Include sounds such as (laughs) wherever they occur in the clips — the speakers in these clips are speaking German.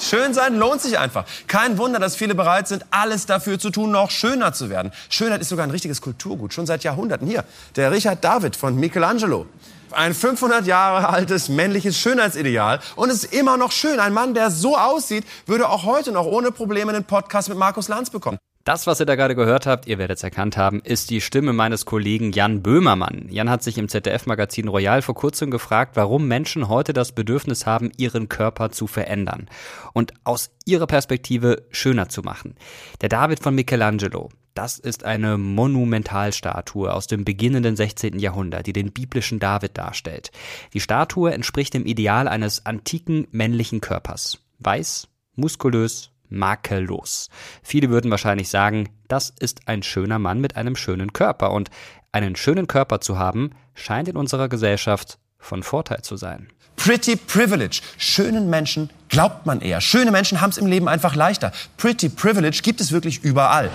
Schön sein lohnt sich einfach. Kein Wunder, dass viele bereit sind, alles dafür zu tun, noch schöner zu werden. Schönheit ist sogar ein richtiges Kulturgut, schon seit Jahrhunderten. Hier, der Richard David von Michelangelo. Ein 500 Jahre altes männliches Schönheitsideal. Und es ist immer noch schön. Ein Mann, der so aussieht, würde auch heute noch ohne Probleme einen Podcast mit Markus Lanz bekommen. Das, was ihr da gerade gehört habt, ihr werdet es erkannt haben, ist die Stimme meines Kollegen Jan Böhmermann. Jan hat sich im ZDF-Magazin Royal vor kurzem gefragt, warum Menschen heute das Bedürfnis haben, ihren Körper zu verändern und aus ihrer Perspektive schöner zu machen. Der David von Michelangelo, das ist eine Monumentalstatue aus dem beginnenden 16. Jahrhundert, die den biblischen David darstellt. Die Statue entspricht dem Ideal eines antiken männlichen Körpers. Weiß, muskulös, makellos. Viele würden wahrscheinlich sagen, das ist ein schöner Mann mit einem schönen Körper und einen schönen Körper zu haben, scheint in unserer Gesellschaft von Vorteil zu sein. Pretty Privilege. Schönen Menschen glaubt man eher. Schöne Menschen haben es im Leben einfach leichter. Pretty Privilege gibt es wirklich überall.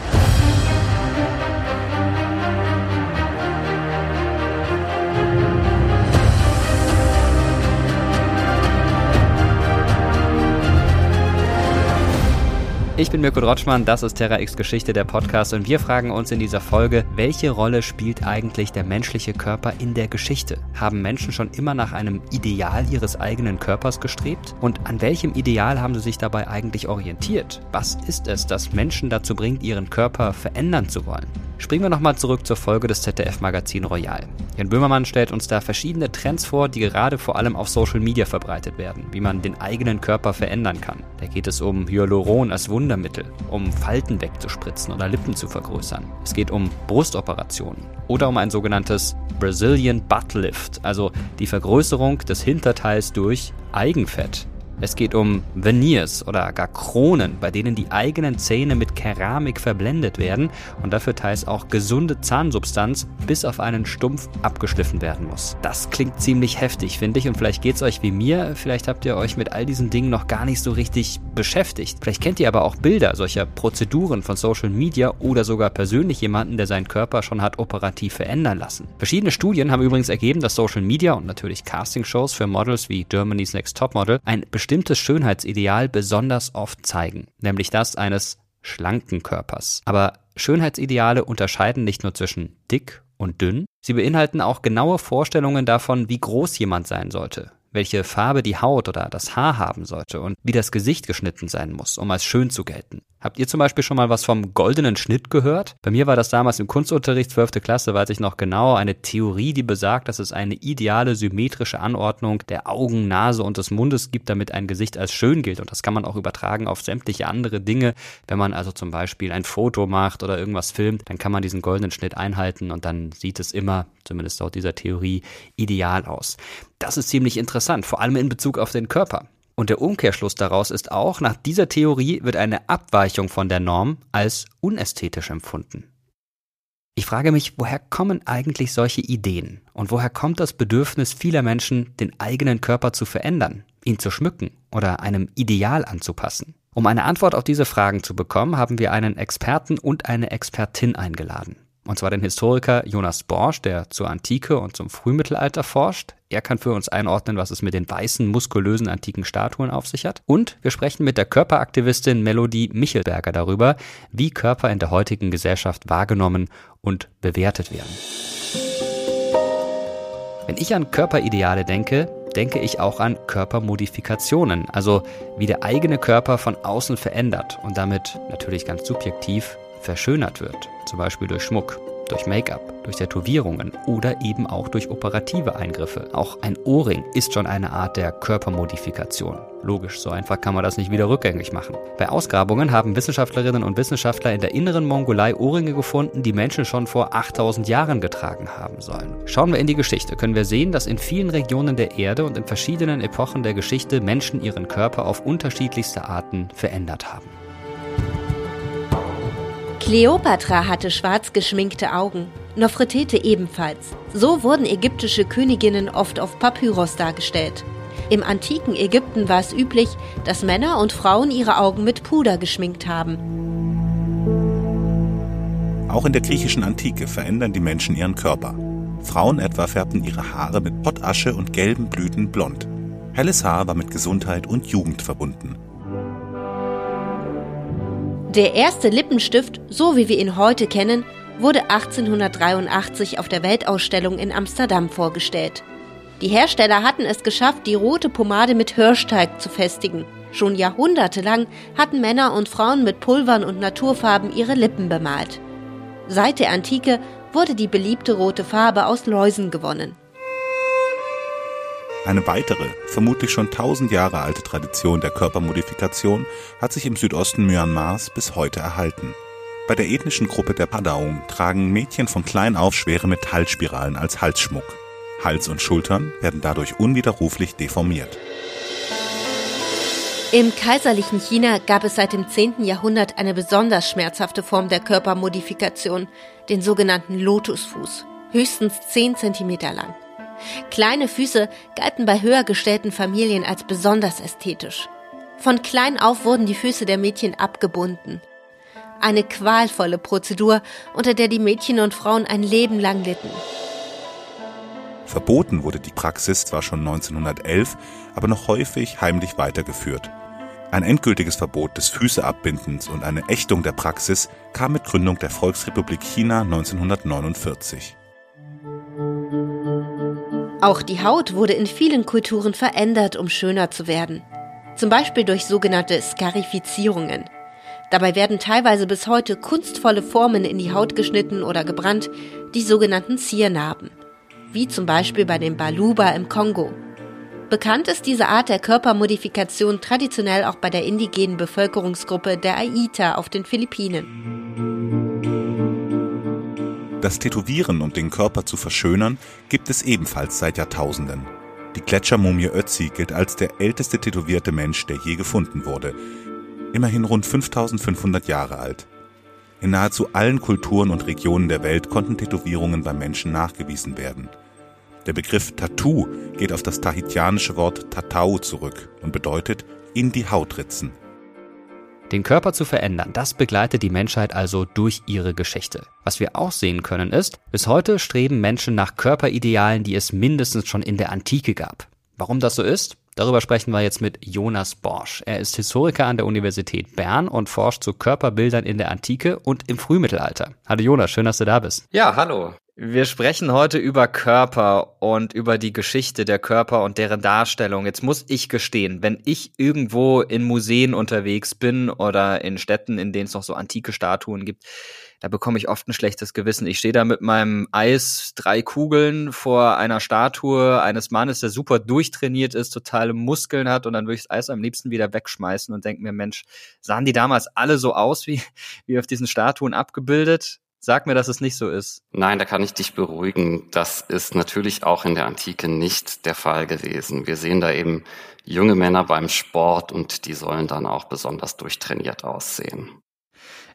Ich bin Mirko Drotschmann, das ist Terra X Geschichte, der Podcast und wir fragen uns in dieser Folge, welche Rolle spielt eigentlich der menschliche Körper in der Geschichte? Haben Menschen schon immer nach einem Ideal ihres eigenen Körpers gestrebt? Und an welchem Ideal haben sie sich dabei eigentlich orientiert? Was ist es, das Menschen dazu bringt, ihren Körper verändern zu wollen? Springen wir nochmal zurück zur Folge des ZDF-Magazin Royal. Jan Böhmermann stellt uns da verschiedene Trends vor, die gerade vor allem auf Social Media verbreitet werden, wie man den eigenen Körper verändern kann. Da geht es um Hyaluron als Wundermittel, um Falten wegzuspritzen oder Lippen zu vergrößern. Es geht um Brustoperationen oder um ein sogenanntes Brazilian Butt Lift, also die Vergrößerung des Hinterteils durch Eigenfett. Es geht um Veneers oder gar Kronen, bei denen die eigenen Zähne mit Keramik verblendet werden und dafür teils auch gesunde Zahnsubstanz bis auf einen Stumpf abgeschliffen werden muss. Das klingt ziemlich heftig, finde ich, und vielleicht geht's euch wie mir, vielleicht habt ihr euch mit all diesen Dingen noch gar nicht so richtig beschäftigt. Vielleicht kennt ihr aber auch Bilder solcher Prozeduren von Social Media oder sogar persönlich jemanden, der seinen Körper schon hat operativ verändern lassen. Verschiedene Studien haben übrigens ergeben, dass Social Media und natürlich Castingshows für Models wie Germany's Next Top Model ein bestimmtes Schönheitsideal besonders oft zeigen, nämlich das eines schlanken Körpers. Aber Schönheitsideale unterscheiden nicht nur zwischen dick und dünn, sie beinhalten auch genaue Vorstellungen davon, wie groß jemand sein sollte, welche Farbe die Haut oder das Haar haben sollte und wie das Gesicht geschnitten sein muss, um als schön zu gelten. Habt ihr zum Beispiel schon mal was vom goldenen Schnitt gehört? Bei mir war das damals im Kunstunterricht 12. Klasse, weiß ich noch genau, eine Theorie, die besagt, dass es eine ideale symmetrische Anordnung der Augen, Nase und des Mundes gibt, damit ein Gesicht als schön gilt. Und das kann man auch übertragen auf sämtliche andere Dinge. Wenn man also zum Beispiel ein Foto macht oder irgendwas filmt, dann kann man diesen goldenen Schnitt einhalten und dann sieht es immer, zumindest laut dieser Theorie, ideal aus. Das ist ziemlich interessant, vor allem in Bezug auf den Körper. Und der Umkehrschluss daraus ist auch, nach dieser Theorie wird eine Abweichung von der Norm als unästhetisch empfunden. Ich frage mich, woher kommen eigentlich solche Ideen? Und woher kommt das Bedürfnis vieler Menschen, den eigenen Körper zu verändern, ihn zu schmücken oder einem Ideal anzupassen? Um eine Antwort auf diese Fragen zu bekommen, haben wir einen Experten und eine Expertin eingeladen. Und zwar den Historiker Jonas Borsch, der zur Antike und zum Frühmittelalter forscht. Er kann für uns einordnen, was es mit den weißen, muskulösen antiken Statuen auf sich hat. Und wir sprechen mit der Körperaktivistin Melodie Michelberger darüber, wie Körper in der heutigen Gesellschaft wahrgenommen und bewertet werden. Wenn ich an Körperideale denke, denke ich auch an Körpermodifikationen, also wie der eigene Körper von außen verändert und damit natürlich ganz subjektiv verschönert wird, zum Beispiel durch Schmuck, durch Make-up, durch Tätowierungen oder eben auch durch operative Eingriffe. Auch ein Ohrring ist schon eine Art der Körpermodifikation. Logisch, so einfach kann man das nicht wieder rückgängig machen. Bei Ausgrabungen haben Wissenschaftlerinnen und Wissenschaftler in der inneren Mongolei Ohrringe gefunden, die Menschen schon vor 8000 Jahren getragen haben sollen. Schauen wir in die Geschichte, können wir sehen, dass in vielen Regionen der Erde und in verschiedenen Epochen der Geschichte Menschen ihren Körper auf unterschiedlichste Arten verändert haben. Kleopatra hatte schwarz geschminkte Augen, Nofretete ebenfalls. So wurden ägyptische Königinnen oft auf Papyrus dargestellt. Im antiken Ägypten war es üblich, dass Männer und Frauen ihre Augen mit Puder geschminkt haben. Auch in der griechischen Antike verändern die Menschen ihren Körper. Frauen etwa färbten ihre Haare mit Pottasche und gelben Blüten blond. Helles Haar war mit Gesundheit und Jugend verbunden. Der erste Lippenstift, so wie wir ihn heute kennen, wurde 1883 auf der Weltausstellung in Amsterdam vorgestellt. Die Hersteller hatten es geschafft, die rote Pomade mit Hirschteig zu festigen. Schon jahrhundertelang hatten Männer und Frauen mit Pulvern und Naturfarben ihre Lippen bemalt. Seit der Antike wurde die beliebte rote Farbe aus Läusen gewonnen. Eine weitere, vermutlich schon tausend Jahre alte Tradition der Körpermodifikation hat sich im Südosten Myanmars bis heute erhalten. Bei der ethnischen Gruppe der Padaung tragen Mädchen von klein auf schwere Metallspiralen als Halsschmuck. Hals und Schultern werden dadurch unwiderruflich deformiert. Im kaiserlichen China gab es seit dem 10. Jahrhundert eine besonders schmerzhafte Form der Körpermodifikation, den sogenannten Lotusfuß, höchstens 10 cm lang. Kleine Füße galten bei höher gestellten Familien als besonders ästhetisch. Von klein auf wurden die Füße der Mädchen abgebunden. Eine qualvolle Prozedur, unter der die Mädchen und Frauen ein Leben lang litten. Verboten wurde die Praxis zwar schon 1911, aber noch häufig heimlich weitergeführt. Ein endgültiges Verbot des Füßeabbindens und eine Ächtung der Praxis kam mit Gründung der Volksrepublik China 1949. Auch die Haut wurde in vielen Kulturen verändert, um schöner zu werden. Zum Beispiel durch sogenannte Skarifizierungen. Dabei werden teilweise bis heute kunstvolle Formen in die Haut geschnitten oder gebrannt, die sogenannten Ziernarben. Wie zum Beispiel bei dem Baluba im Kongo. Bekannt ist diese Art der Körpermodifikation traditionell auch bei der indigenen Bevölkerungsgruppe der Aita auf den Philippinen. Das Tätowieren, um den Körper zu verschönern, gibt es ebenfalls seit Jahrtausenden. Die Gletschermumie Ötzi gilt als der älteste tätowierte Mensch, der je gefunden wurde. Immerhin rund 5500 Jahre alt. In nahezu allen Kulturen und Regionen der Welt konnten Tätowierungen beim Menschen nachgewiesen werden. Der Begriff Tattoo geht auf das tahitianische Wort Tatau zurück und bedeutet in die Haut ritzen. Den Körper zu verändern, das begleitet die Menschheit also durch ihre Geschichte. Was wir auch sehen können ist, bis heute streben Menschen nach Körperidealen, die es mindestens schon in der Antike gab. Warum das so ist? Darüber sprechen wir jetzt mit Jonas Borsch. Er ist Historiker an der Universität Bern und forscht zu Körperbildern in der Antike und im Frühmittelalter. Hallo Jonas, schön, dass du da bist. Ja, hallo. Wir sprechen heute über Körper und über die Geschichte der Körper und deren Darstellung. Jetzt muss ich gestehen, wenn ich irgendwo in Museen unterwegs bin oder in Städten, in denen es noch so antike Statuen gibt, da bekomme ich oft ein schlechtes Gewissen. Ich stehe da mit meinem Eis drei Kugeln vor einer Statue eines Mannes, der super durchtrainiert ist, totale Muskeln hat und dann würde ich das Eis am liebsten wieder wegschmeißen und denke mir, Mensch, sahen die damals alle so aus wie, wie auf diesen Statuen abgebildet? Sag mir, dass es nicht so ist. Nein, da kann ich dich beruhigen. Das ist natürlich auch in der Antike nicht der Fall gewesen. Wir sehen da eben junge Männer beim Sport und die sollen dann auch besonders durchtrainiert aussehen.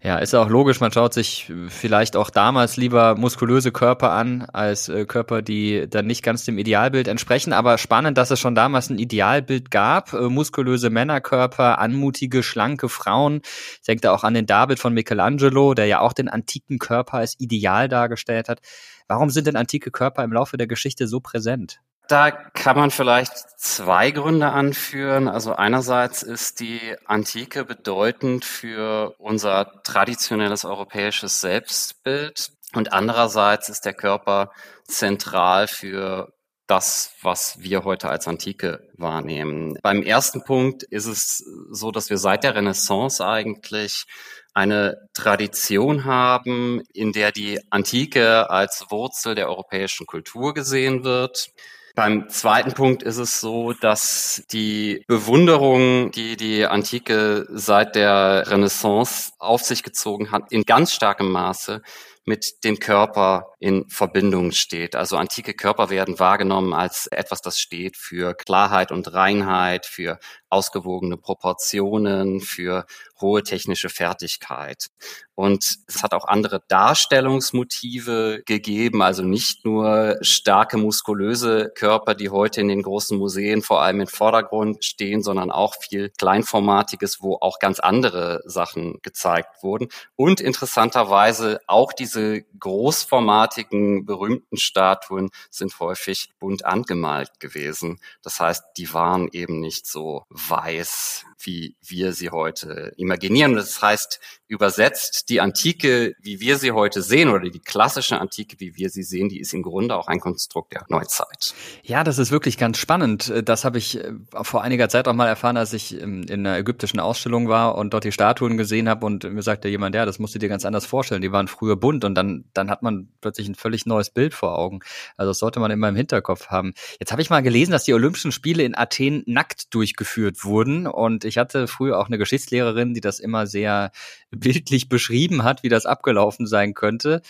Ja, ist auch logisch, man schaut sich vielleicht auch damals lieber muskulöse Körper an, als äh, Körper, die dann nicht ganz dem Idealbild entsprechen. Aber spannend, dass es schon damals ein Idealbild gab. Äh, muskulöse Männerkörper, anmutige, schlanke Frauen. Ich denke da auch an den David von Michelangelo, der ja auch den antiken Körper als Ideal dargestellt hat. Warum sind denn antike Körper im Laufe der Geschichte so präsent? Da kann man vielleicht zwei Gründe anführen. Also einerseits ist die Antike bedeutend für unser traditionelles europäisches Selbstbild und andererseits ist der Körper zentral für das, was wir heute als Antike wahrnehmen. Beim ersten Punkt ist es so, dass wir seit der Renaissance eigentlich eine Tradition haben, in der die Antike als Wurzel der europäischen Kultur gesehen wird. Beim zweiten Punkt ist es so, dass die Bewunderung, die die Antike seit der Renaissance auf sich gezogen hat, in ganz starkem Maße mit dem Körper in Verbindung steht. Also antike Körper werden wahrgenommen als etwas, das steht für Klarheit und Reinheit, für ausgewogene Proportionen, für hohe technische Fertigkeit. Und es hat auch andere Darstellungsmotive gegeben, also nicht nur starke muskulöse Körper, die heute in den großen Museen vor allem im Vordergrund stehen, sondern auch viel kleinformatiges, wo auch ganz andere Sachen gezeigt wurden. Und interessanterweise auch diese großformatigen, berühmten Statuen sind häufig bunt angemalt gewesen. Das heißt, die waren eben nicht so weiß wie wir sie heute imaginieren. Das heißt, übersetzt, die Antike, wie wir sie heute sehen, oder die klassische Antike, wie wir sie sehen, die ist im Grunde auch ein Konstrukt der Neuzeit. Ja, das ist wirklich ganz spannend. Das habe ich äh, vor einiger Zeit auch mal erfahren, als ich in einer ägyptischen Ausstellung war und dort die Statuen gesehen habe und mir sagte jemand, ja, das musst du dir ganz anders vorstellen. Die waren früher bunt und dann, dann hat man plötzlich ein völlig neues Bild vor Augen. Also das sollte man immer im Hinterkopf haben. Jetzt habe ich mal gelesen, dass die Olympischen Spiele in Athen nackt durchgeführt wurden und ich hatte früher auch eine Geschichtslehrerin, die das immer sehr bildlich beschrieben hat, wie das abgelaufen sein könnte.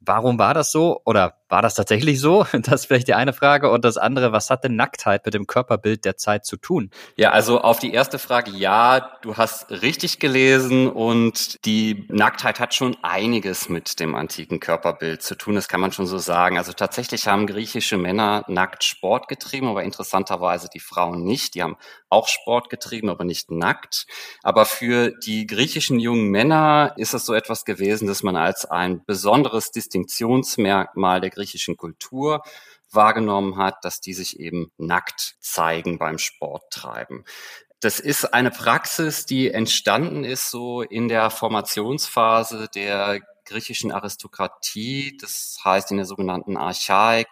Warum war das so? Oder war das tatsächlich so? (laughs) Das ist vielleicht die eine Frage. Und das andere, was hat denn Nacktheit mit dem Körperbild der Zeit zu tun? Ja, also auf die erste Frage, ja, du hast richtig gelesen und die Nacktheit hat schon einiges mit dem antiken Körperbild zu tun. Das kann man schon so sagen. Also tatsächlich haben griechische Männer nackt Sport getrieben, aber interessanterweise die Frauen nicht. Die haben auch Sport getrieben, aber nicht nackt. Aber für die griechischen jungen Männer ist es so etwas gewesen, dass man als ein besonderes Distinktionsmerkmal der griechischen Kultur wahrgenommen hat, dass die sich eben nackt zeigen beim Sporttreiben. Das ist eine Praxis, die entstanden ist so in der Formationsphase der griechischen Aristokratie, das heißt in der sogenannten Archaik,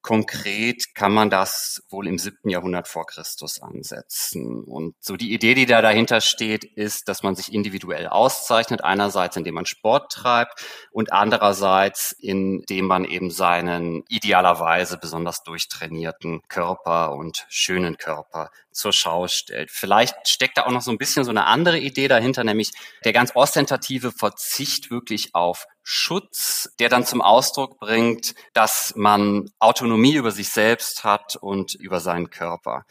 Konkret kann man das wohl im siebten Jahrhundert vor Christus ansetzen. Und so die Idee, die da dahinter steht, ist, dass man sich individuell auszeichnet. Einerseits, indem man Sport treibt und andererseits, indem man eben seinen idealerweise besonders durchtrainierten Körper und schönen Körper zur Schau stellt. Vielleicht steckt da auch noch so ein bisschen so eine andere Idee dahinter, nämlich der ganz ostentative Verzicht wirklich auf Schutz, der dann zum Ausdruck bringt, dass man Autonomie über sich selbst hat und über seinen Körper.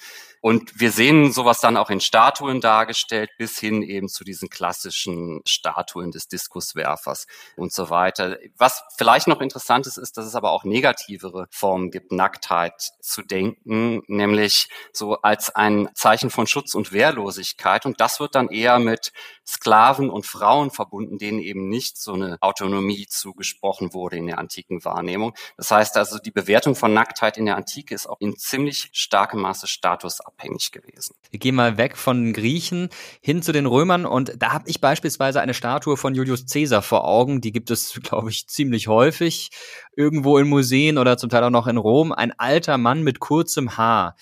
Und wir sehen sowas dann auch in Statuen dargestellt, bis hin eben zu diesen klassischen Statuen des Diskuswerfers und so weiter. Was vielleicht noch interessant ist, ist, dass es aber auch negativere Formen gibt, Nacktheit zu denken, nämlich so als ein Zeichen von Schutz und Wehrlosigkeit. Und das wird dann eher mit Sklaven und Frauen verbunden, denen eben nicht so eine Autonomie zugesprochen wurde in der antiken Wahrnehmung. Das heißt also, die Bewertung von Nacktheit in der Antike ist auch in ziemlich starkem Maße Status abhängig gewesen. Wir gehen mal weg von den Griechen hin zu den Römern und da habe ich beispielsweise eine Statue von Julius Caesar vor Augen. Die gibt es, (laughs) glaube ich, ziemlich häufig irgendwo in Museen oder zum Teil auch noch in Rom. Ein alter Mann mit kurzem Haar.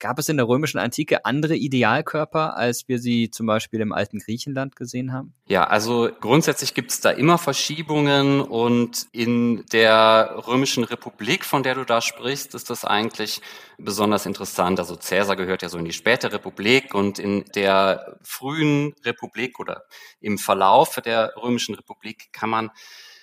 Gab es in der römischen Antike andere Idealkörper, als wir sie zum Beispiel im alten Griechenland gesehen haben? Ja, also grundsätzlich gibt es da immer Verschiebungen und in der römischen Republik, von der du da sprichst, ist das eigentlich besonders interessant. Also Caesar gehört ja so in die späte Republik und in der frühen Republik oder im Verlauf der römischen Republik kann man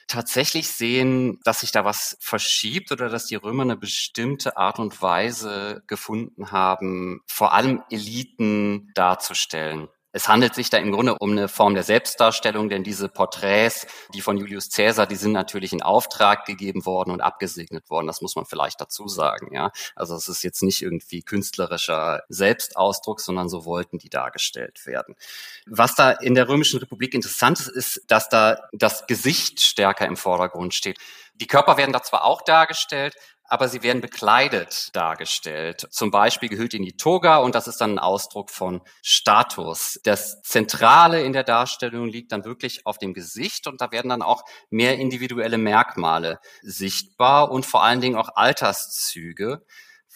tatsächlich sehen, dass sich da was verschiebt oder dass die Römer eine bestimmte Art und Weise gefunden haben, vor allem Eliten darzustellen. Es handelt sich da im Grunde um eine Form der Selbstdarstellung, denn diese Porträts, die von Julius Caesar, die sind natürlich in Auftrag gegeben worden und abgesegnet worden. Das muss man vielleicht dazu sagen, ja. Also es ist jetzt nicht irgendwie künstlerischer Selbstausdruck, sondern so wollten die dargestellt werden. Was da in der Römischen Republik interessant ist, ist, dass da das Gesicht stärker im Vordergrund steht. Die Körper werden da zwar auch dargestellt, aber sie werden bekleidet dargestellt. Zum Beispiel gehüllt in die Toga und das ist dann ein Ausdruck von Status. Das Zentrale in der Darstellung liegt dann wirklich auf dem Gesicht und da werden dann auch mehr individuelle Merkmale sichtbar und vor allen Dingen auch Alterszüge.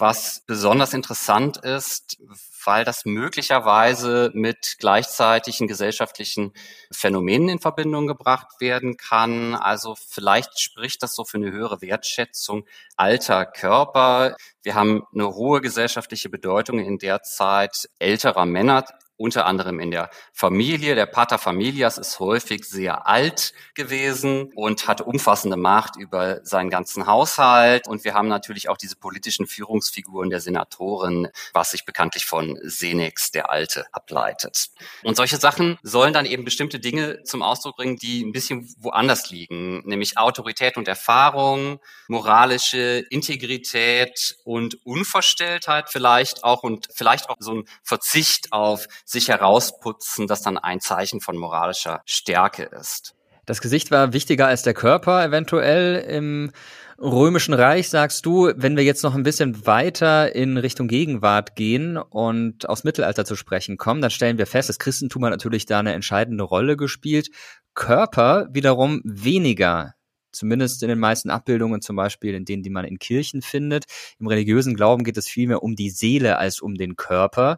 Was besonders interessant ist, weil das möglicherweise mit gleichzeitigen gesellschaftlichen Phänomenen in Verbindung gebracht werden kann. Also vielleicht spricht das so für eine höhere Wertschätzung alter Körper. Wir haben eine hohe gesellschaftliche Bedeutung in der Zeit älterer Männer unter anderem in der Familie. Der Pater Familias ist häufig sehr alt gewesen und hat umfassende Macht über seinen ganzen Haushalt. Und wir haben natürlich auch diese politischen Führungsfiguren der Senatoren, was sich bekanntlich von Senex, der Alte, ableitet. Und solche Sachen sollen dann eben bestimmte Dinge zum Ausdruck bringen, die ein bisschen woanders liegen, nämlich Autorität und Erfahrung, moralische Integrität und Unverstelltheit vielleicht auch und vielleicht auch so ein Verzicht auf sich herausputzen, das dann ein Zeichen von moralischer Stärke ist. Das Gesicht war wichtiger als der Körper eventuell im Römischen Reich sagst du, wenn wir jetzt noch ein bisschen weiter in Richtung Gegenwart gehen und aus Mittelalter zu sprechen kommen, dann stellen wir fest, das Christentum hat natürlich da eine entscheidende Rolle gespielt. Körper wiederum weniger. Zumindest in den meisten Abbildungen, zum Beispiel in denen, die man in Kirchen findet. Im religiösen Glauben geht es vielmehr um die Seele als um den Körper.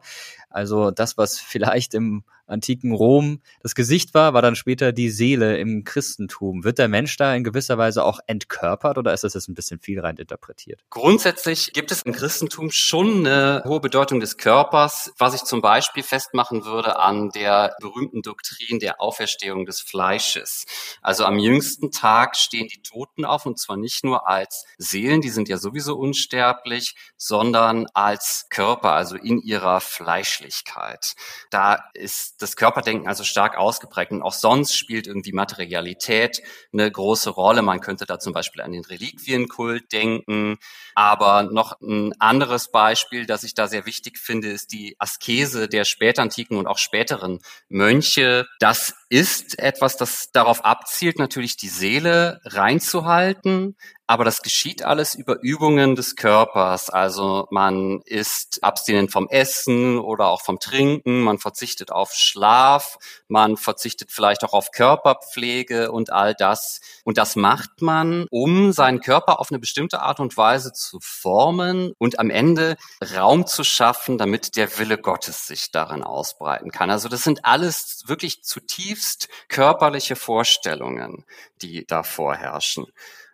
Also das, was vielleicht im antiken Rom das Gesicht war, war dann später die Seele im Christentum. Wird der Mensch da in gewisser Weise auch entkörpert oder ist das jetzt ein bisschen viel rein interpretiert? Grundsätzlich gibt es im Christentum schon eine hohe Bedeutung des Körpers, was ich zum Beispiel festmachen würde an der berühmten Doktrin der Auferstehung des Fleisches. Also am jüngsten Tag stehen die Toten auf und zwar nicht nur als Seelen, die sind ja sowieso unsterblich, sondern als Körper, also in ihrer Fleischlichkeit. Da ist das Körperdenken also stark ausgeprägt. Und auch sonst spielt irgendwie Materialität eine große Rolle. Man könnte da zum Beispiel an den Reliquienkult denken. Aber noch ein anderes Beispiel, das ich da sehr wichtig finde, ist die Askese der spätantiken und auch späteren Mönche. Das ist etwas, das darauf abzielt, natürlich die Seele reinzuhalten, aber das geschieht alles über Übungen des Körpers. Also man ist abstinent vom Essen oder auch vom Trinken, man verzichtet auf Schlaf, man verzichtet vielleicht auch auf Körperpflege und all das. Und das macht man, um seinen Körper auf eine bestimmte Art und Weise zu formen und am Ende Raum zu schaffen, damit der Wille Gottes sich darin ausbreiten kann. Also das sind alles wirklich zutiefst körperliche Vorstellungen, die da vorherrschen.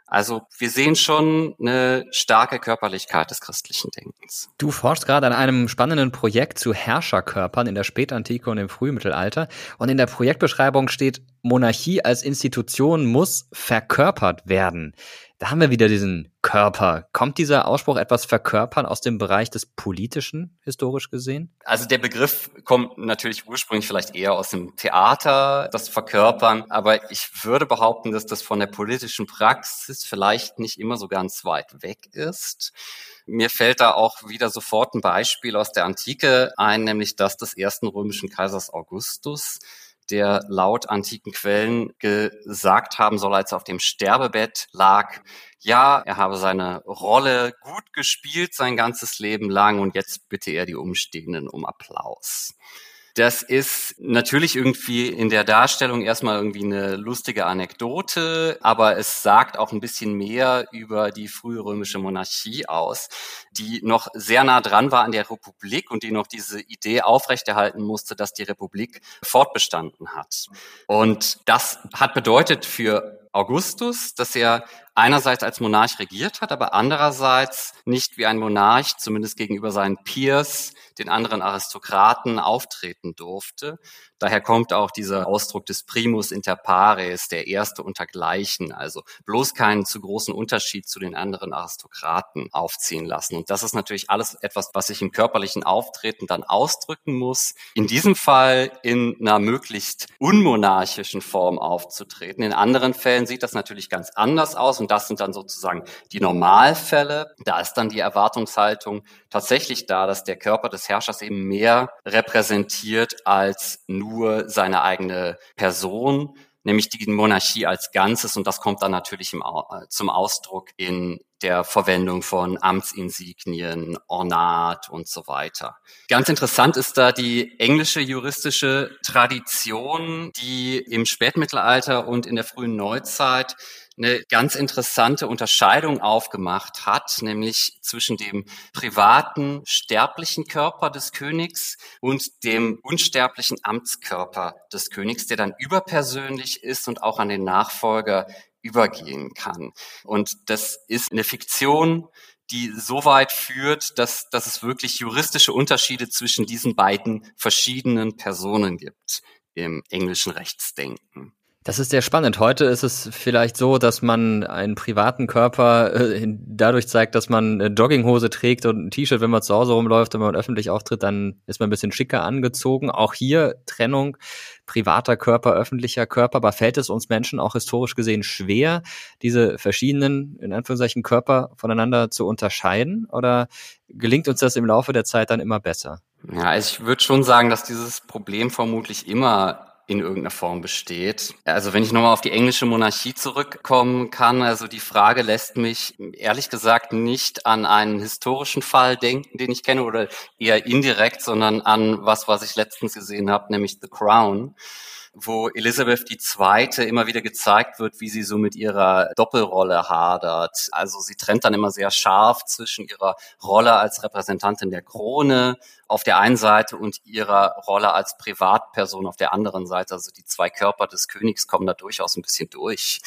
Also wir sehen schon eine starke Körperlichkeit des christlichen Denkens. Du forschst gerade an einem spannenden Projekt zu Herrscherkörpern in der Spätantike und im Frühmittelalter. Und in der Projektbeschreibung steht, Monarchie als Institution muss verkörpert werden. Da haben wir wieder diesen Körper. Kommt dieser Ausspruch etwas verkörpern aus dem Bereich des Politischen, historisch gesehen? Also der Begriff kommt natürlich ursprünglich vielleicht eher aus dem Theater, das Verkörpern. Aber ich würde behaupten, dass das von der politischen Praxis vielleicht nicht immer so ganz weit weg ist. Mir fällt da auch wieder sofort ein Beispiel aus der Antike ein, nämlich das des ersten römischen Kaisers Augustus der laut antiken Quellen gesagt haben soll, als er auf dem Sterbebett lag, ja, er habe seine Rolle gut gespielt sein ganzes Leben lang und jetzt bitte er die Umstehenden um Applaus. Das ist natürlich irgendwie in der Darstellung erstmal irgendwie eine lustige Anekdote, aber es sagt auch ein bisschen mehr über die frühe römische Monarchie aus, die noch sehr nah dran war an der Republik und die noch diese Idee aufrechterhalten musste, dass die Republik fortbestanden hat. Und das hat bedeutet für Augustus, dass er einerseits als Monarch regiert hat, aber andererseits nicht wie ein Monarch, zumindest gegenüber seinen Peers, den anderen Aristokraten auftreten durfte. Daher kommt auch dieser Ausdruck des Primus inter pares, der Erste unter Gleichen, also bloß keinen zu großen Unterschied zu den anderen Aristokraten aufziehen lassen. Und das ist natürlich alles etwas, was sich im körperlichen Auftreten dann ausdrücken muss. In diesem Fall in einer möglichst unmonarchischen Form aufzutreten. In anderen Fällen sieht das natürlich ganz anders aus und das sind dann sozusagen die Normalfälle. Da ist dann die Erwartungshaltung tatsächlich da, dass der Körper des Herrschers eben mehr repräsentiert als nur nur seine eigene Person, nämlich die Monarchie als Ganzes. Und das kommt dann natürlich im, äh, zum Ausdruck in der Verwendung von Amtsinsignien, Ornat und so weiter. Ganz interessant ist da die englische juristische Tradition, die im Spätmittelalter und in der frühen Neuzeit eine ganz interessante Unterscheidung aufgemacht hat, nämlich zwischen dem privaten sterblichen Körper des Königs und dem unsterblichen Amtskörper des Königs, der dann überpersönlich ist und auch an den Nachfolger übergehen kann. Und das ist eine Fiktion, die so weit führt, dass, dass es wirklich juristische Unterschiede zwischen diesen beiden verschiedenen Personen gibt im englischen Rechtsdenken. Das ist sehr spannend. Heute ist es vielleicht so, dass man einen privaten Körper äh, dadurch zeigt, dass man eine Jogginghose trägt und ein T-Shirt, wenn man zu Hause rumläuft, wenn man öffentlich auftritt, dann ist man ein bisschen schicker angezogen. Auch hier Trennung privater Körper, öffentlicher Körper. Aber fällt es uns Menschen auch historisch gesehen schwer, diese verschiedenen, in Anführungszeichen, Körper voneinander zu unterscheiden? Oder gelingt uns das im Laufe der Zeit dann immer besser? Ja, ich würde schon sagen, dass dieses Problem vermutlich immer in irgendeiner Form besteht. Also wenn ich nochmal auf die englische Monarchie zurückkommen kann, also die Frage lässt mich ehrlich gesagt nicht an einen historischen Fall denken, den ich kenne, oder eher indirekt, sondern an was, was ich letztens gesehen habe, nämlich The Crown wo Elisabeth II. immer wieder gezeigt wird, wie sie so mit ihrer Doppelrolle hadert. Also sie trennt dann immer sehr scharf zwischen ihrer Rolle als Repräsentantin der Krone auf der einen Seite und ihrer Rolle als Privatperson auf der anderen Seite. Also die zwei Körper des Königs kommen da durchaus ein bisschen durch.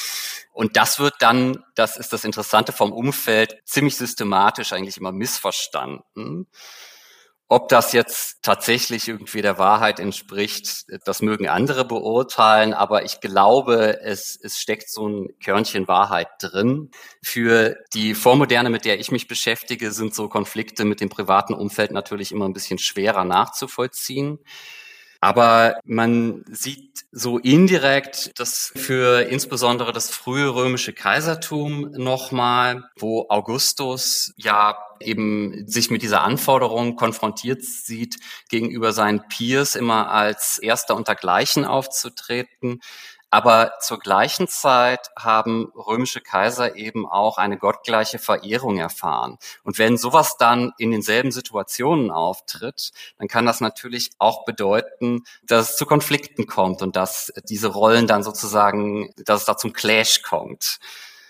Und das wird dann, das ist das Interessante vom Umfeld, ziemlich systematisch eigentlich immer missverstanden. Ob das jetzt tatsächlich irgendwie der Wahrheit entspricht, das mögen andere beurteilen, aber ich glaube, es, es steckt so ein Körnchen Wahrheit drin. Für die Vormoderne, mit der ich mich beschäftige, sind so Konflikte mit dem privaten Umfeld natürlich immer ein bisschen schwerer nachzuvollziehen. Aber man sieht so indirekt, dass für insbesondere das frühe römische Kaisertum nochmal, wo Augustus ja eben sich mit dieser Anforderung konfrontiert sieht, gegenüber seinen Peers immer als Erster unter Gleichen aufzutreten, aber zur gleichen Zeit haben römische Kaiser eben auch eine gottgleiche Verehrung erfahren. Und wenn sowas dann in denselben Situationen auftritt, dann kann das natürlich auch bedeuten, dass es zu Konflikten kommt und dass diese Rollen dann sozusagen, dass es da zum Clash kommt.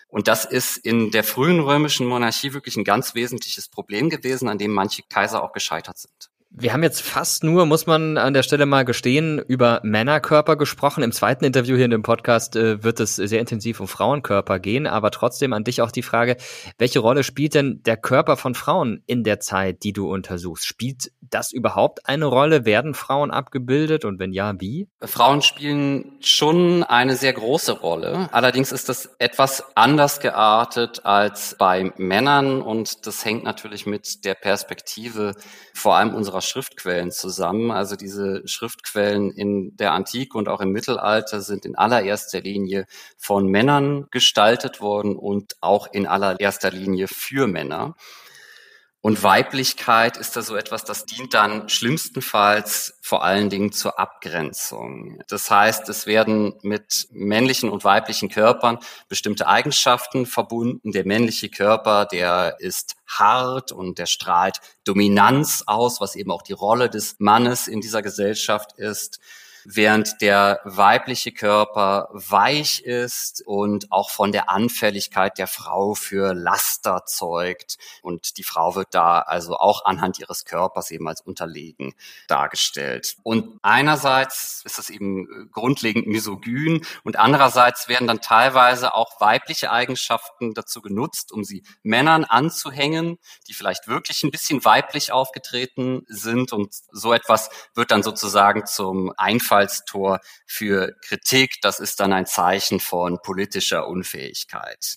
Und das ist in der frühen römischen Monarchie wirklich ein ganz wesentliches Problem gewesen, an dem manche Kaiser auch gescheitert sind. Wir haben jetzt fast nur, muss man an der Stelle mal gestehen, über Männerkörper gesprochen. Im zweiten Interview hier in dem Podcast äh, wird es sehr intensiv um Frauenkörper gehen, aber trotzdem an dich auch die Frage, welche Rolle spielt denn der Körper von Frauen in der Zeit, die du untersuchst? Spielt das überhaupt eine Rolle? Werden Frauen abgebildet und wenn ja, wie? Frauen spielen schon eine sehr große Rolle. Allerdings ist das etwas anders geartet als bei Männern und das hängt natürlich mit der Perspektive vor allem unserer Schriftquellen zusammen. Also diese Schriftquellen in der Antike und auch im Mittelalter sind in allererster Linie von Männern gestaltet worden und auch in allererster Linie für Männer. Und Weiblichkeit ist da so etwas, das dient dann schlimmstenfalls vor allen Dingen zur Abgrenzung. Das heißt, es werden mit männlichen und weiblichen Körpern bestimmte Eigenschaften verbunden. Der männliche Körper, der ist hart und der strahlt Dominanz aus, was eben auch die Rolle des Mannes in dieser Gesellschaft ist während der weibliche Körper weich ist und auch von der Anfälligkeit der Frau für Laster zeugt. Und die Frau wird da also auch anhand ihres Körpers eben als unterlegen dargestellt. Und einerseits ist es eben grundlegend misogyn und andererseits werden dann teilweise auch weibliche Eigenschaften dazu genutzt, um sie Männern anzuhängen, die vielleicht wirklich ein bisschen weiblich aufgetreten sind. Und so etwas wird dann sozusagen zum Einfall Einfallstor für Kritik. Das ist dann ein Zeichen von politischer Unfähigkeit.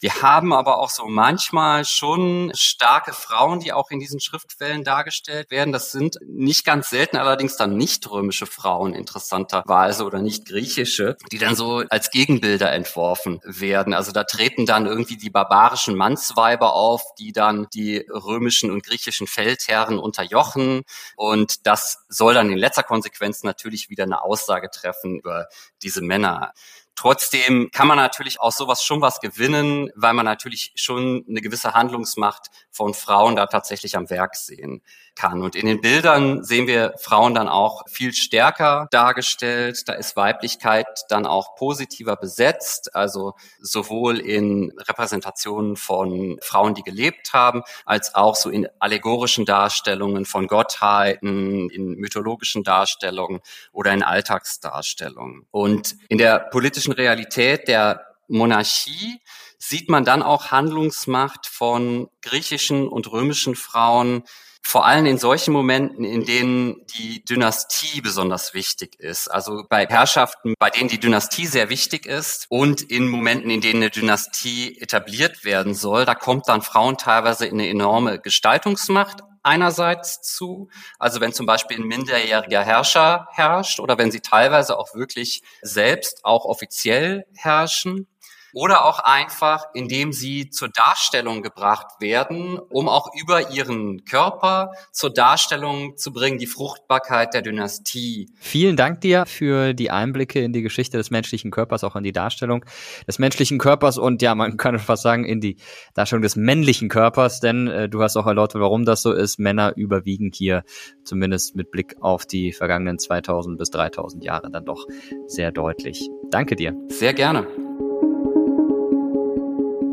Wir haben aber auch so manchmal schon starke Frauen, die auch in diesen Schriftquellen dargestellt werden. Das sind nicht ganz selten allerdings dann nicht römische Frauen interessanterweise oder nicht griechische, die dann so als Gegenbilder entworfen werden. Also da treten dann irgendwie die barbarischen Mannsweiber auf, die dann die römischen und griechischen Feldherren unterjochen. Und das soll dann in letzter Konsequenz natürlich wieder eine Aussage treffen über diese Männer. Trotzdem kann man natürlich aus sowas schon was gewinnen, weil man natürlich schon eine gewisse Handlungsmacht von Frauen da tatsächlich am Werk sehen kann. Und in den Bildern sehen wir Frauen dann auch viel stärker dargestellt. Da ist Weiblichkeit dann auch positiver besetzt, also sowohl in Repräsentationen von Frauen, die gelebt haben, als auch so in allegorischen Darstellungen von Gottheiten, in mythologischen Darstellungen oder in Alltagsdarstellungen. Und in der politischen Realität der Monarchie sieht man dann auch Handlungsmacht von griechischen und römischen Frauen, vor allem in solchen Momenten, in denen die Dynastie besonders wichtig ist. Also bei Herrschaften, bei denen die Dynastie sehr wichtig ist und in Momenten, in denen eine Dynastie etabliert werden soll, da kommt dann Frauen teilweise in eine enorme Gestaltungsmacht einerseits zu. Also wenn zum Beispiel ein minderjähriger Herrscher herrscht oder wenn sie teilweise auch wirklich selbst auch offiziell herrschen. Oder auch einfach, indem sie zur Darstellung gebracht werden, um auch über ihren Körper zur Darstellung zu bringen, die Fruchtbarkeit der Dynastie. Vielen Dank dir für die Einblicke in die Geschichte des menschlichen Körpers, auch in die Darstellung des menschlichen Körpers und ja, man kann fast sagen, in die Darstellung des männlichen Körpers, denn äh, du hast auch erläutert, warum das so ist. Männer überwiegen hier, zumindest mit Blick auf die vergangenen 2000 bis 3000 Jahre, dann doch sehr deutlich. Danke dir. Sehr gerne.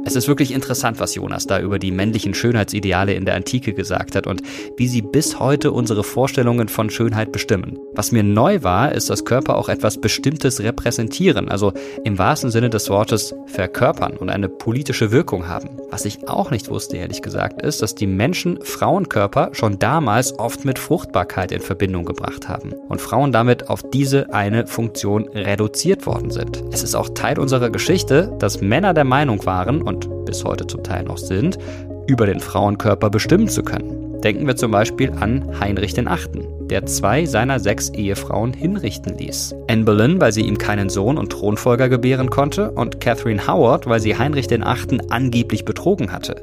Es ist wirklich interessant, was Jonas da über die männlichen Schönheitsideale in der Antike gesagt hat und wie sie bis heute unsere Vorstellungen von Schönheit bestimmen. Was mir neu war, ist, dass Körper auch etwas Bestimmtes repräsentieren, also im wahrsten Sinne des Wortes verkörpern und eine politische Wirkung haben. Was ich auch nicht wusste, ehrlich gesagt, ist, dass die Menschen Frauenkörper schon damals oft mit Fruchtbarkeit in Verbindung gebracht haben und Frauen damit auf diese eine Funktion reduziert worden sind. Es ist auch Teil unserer Geschichte, dass Männer der Meinung waren und und bis heute zum Teil noch sind, über den Frauenkörper bestimmen zu können. Denken wir zum Beispiel an Heinrich VIII., der zwei seiner sechs Ehefrauen hinrichten ließ. Anne Boleyn, weil sie ihm keinen Sohn und Thronfolger gebären konnte, und Catherine Howard, weil sie Heinrich VIII. angeblich betrogen hatte.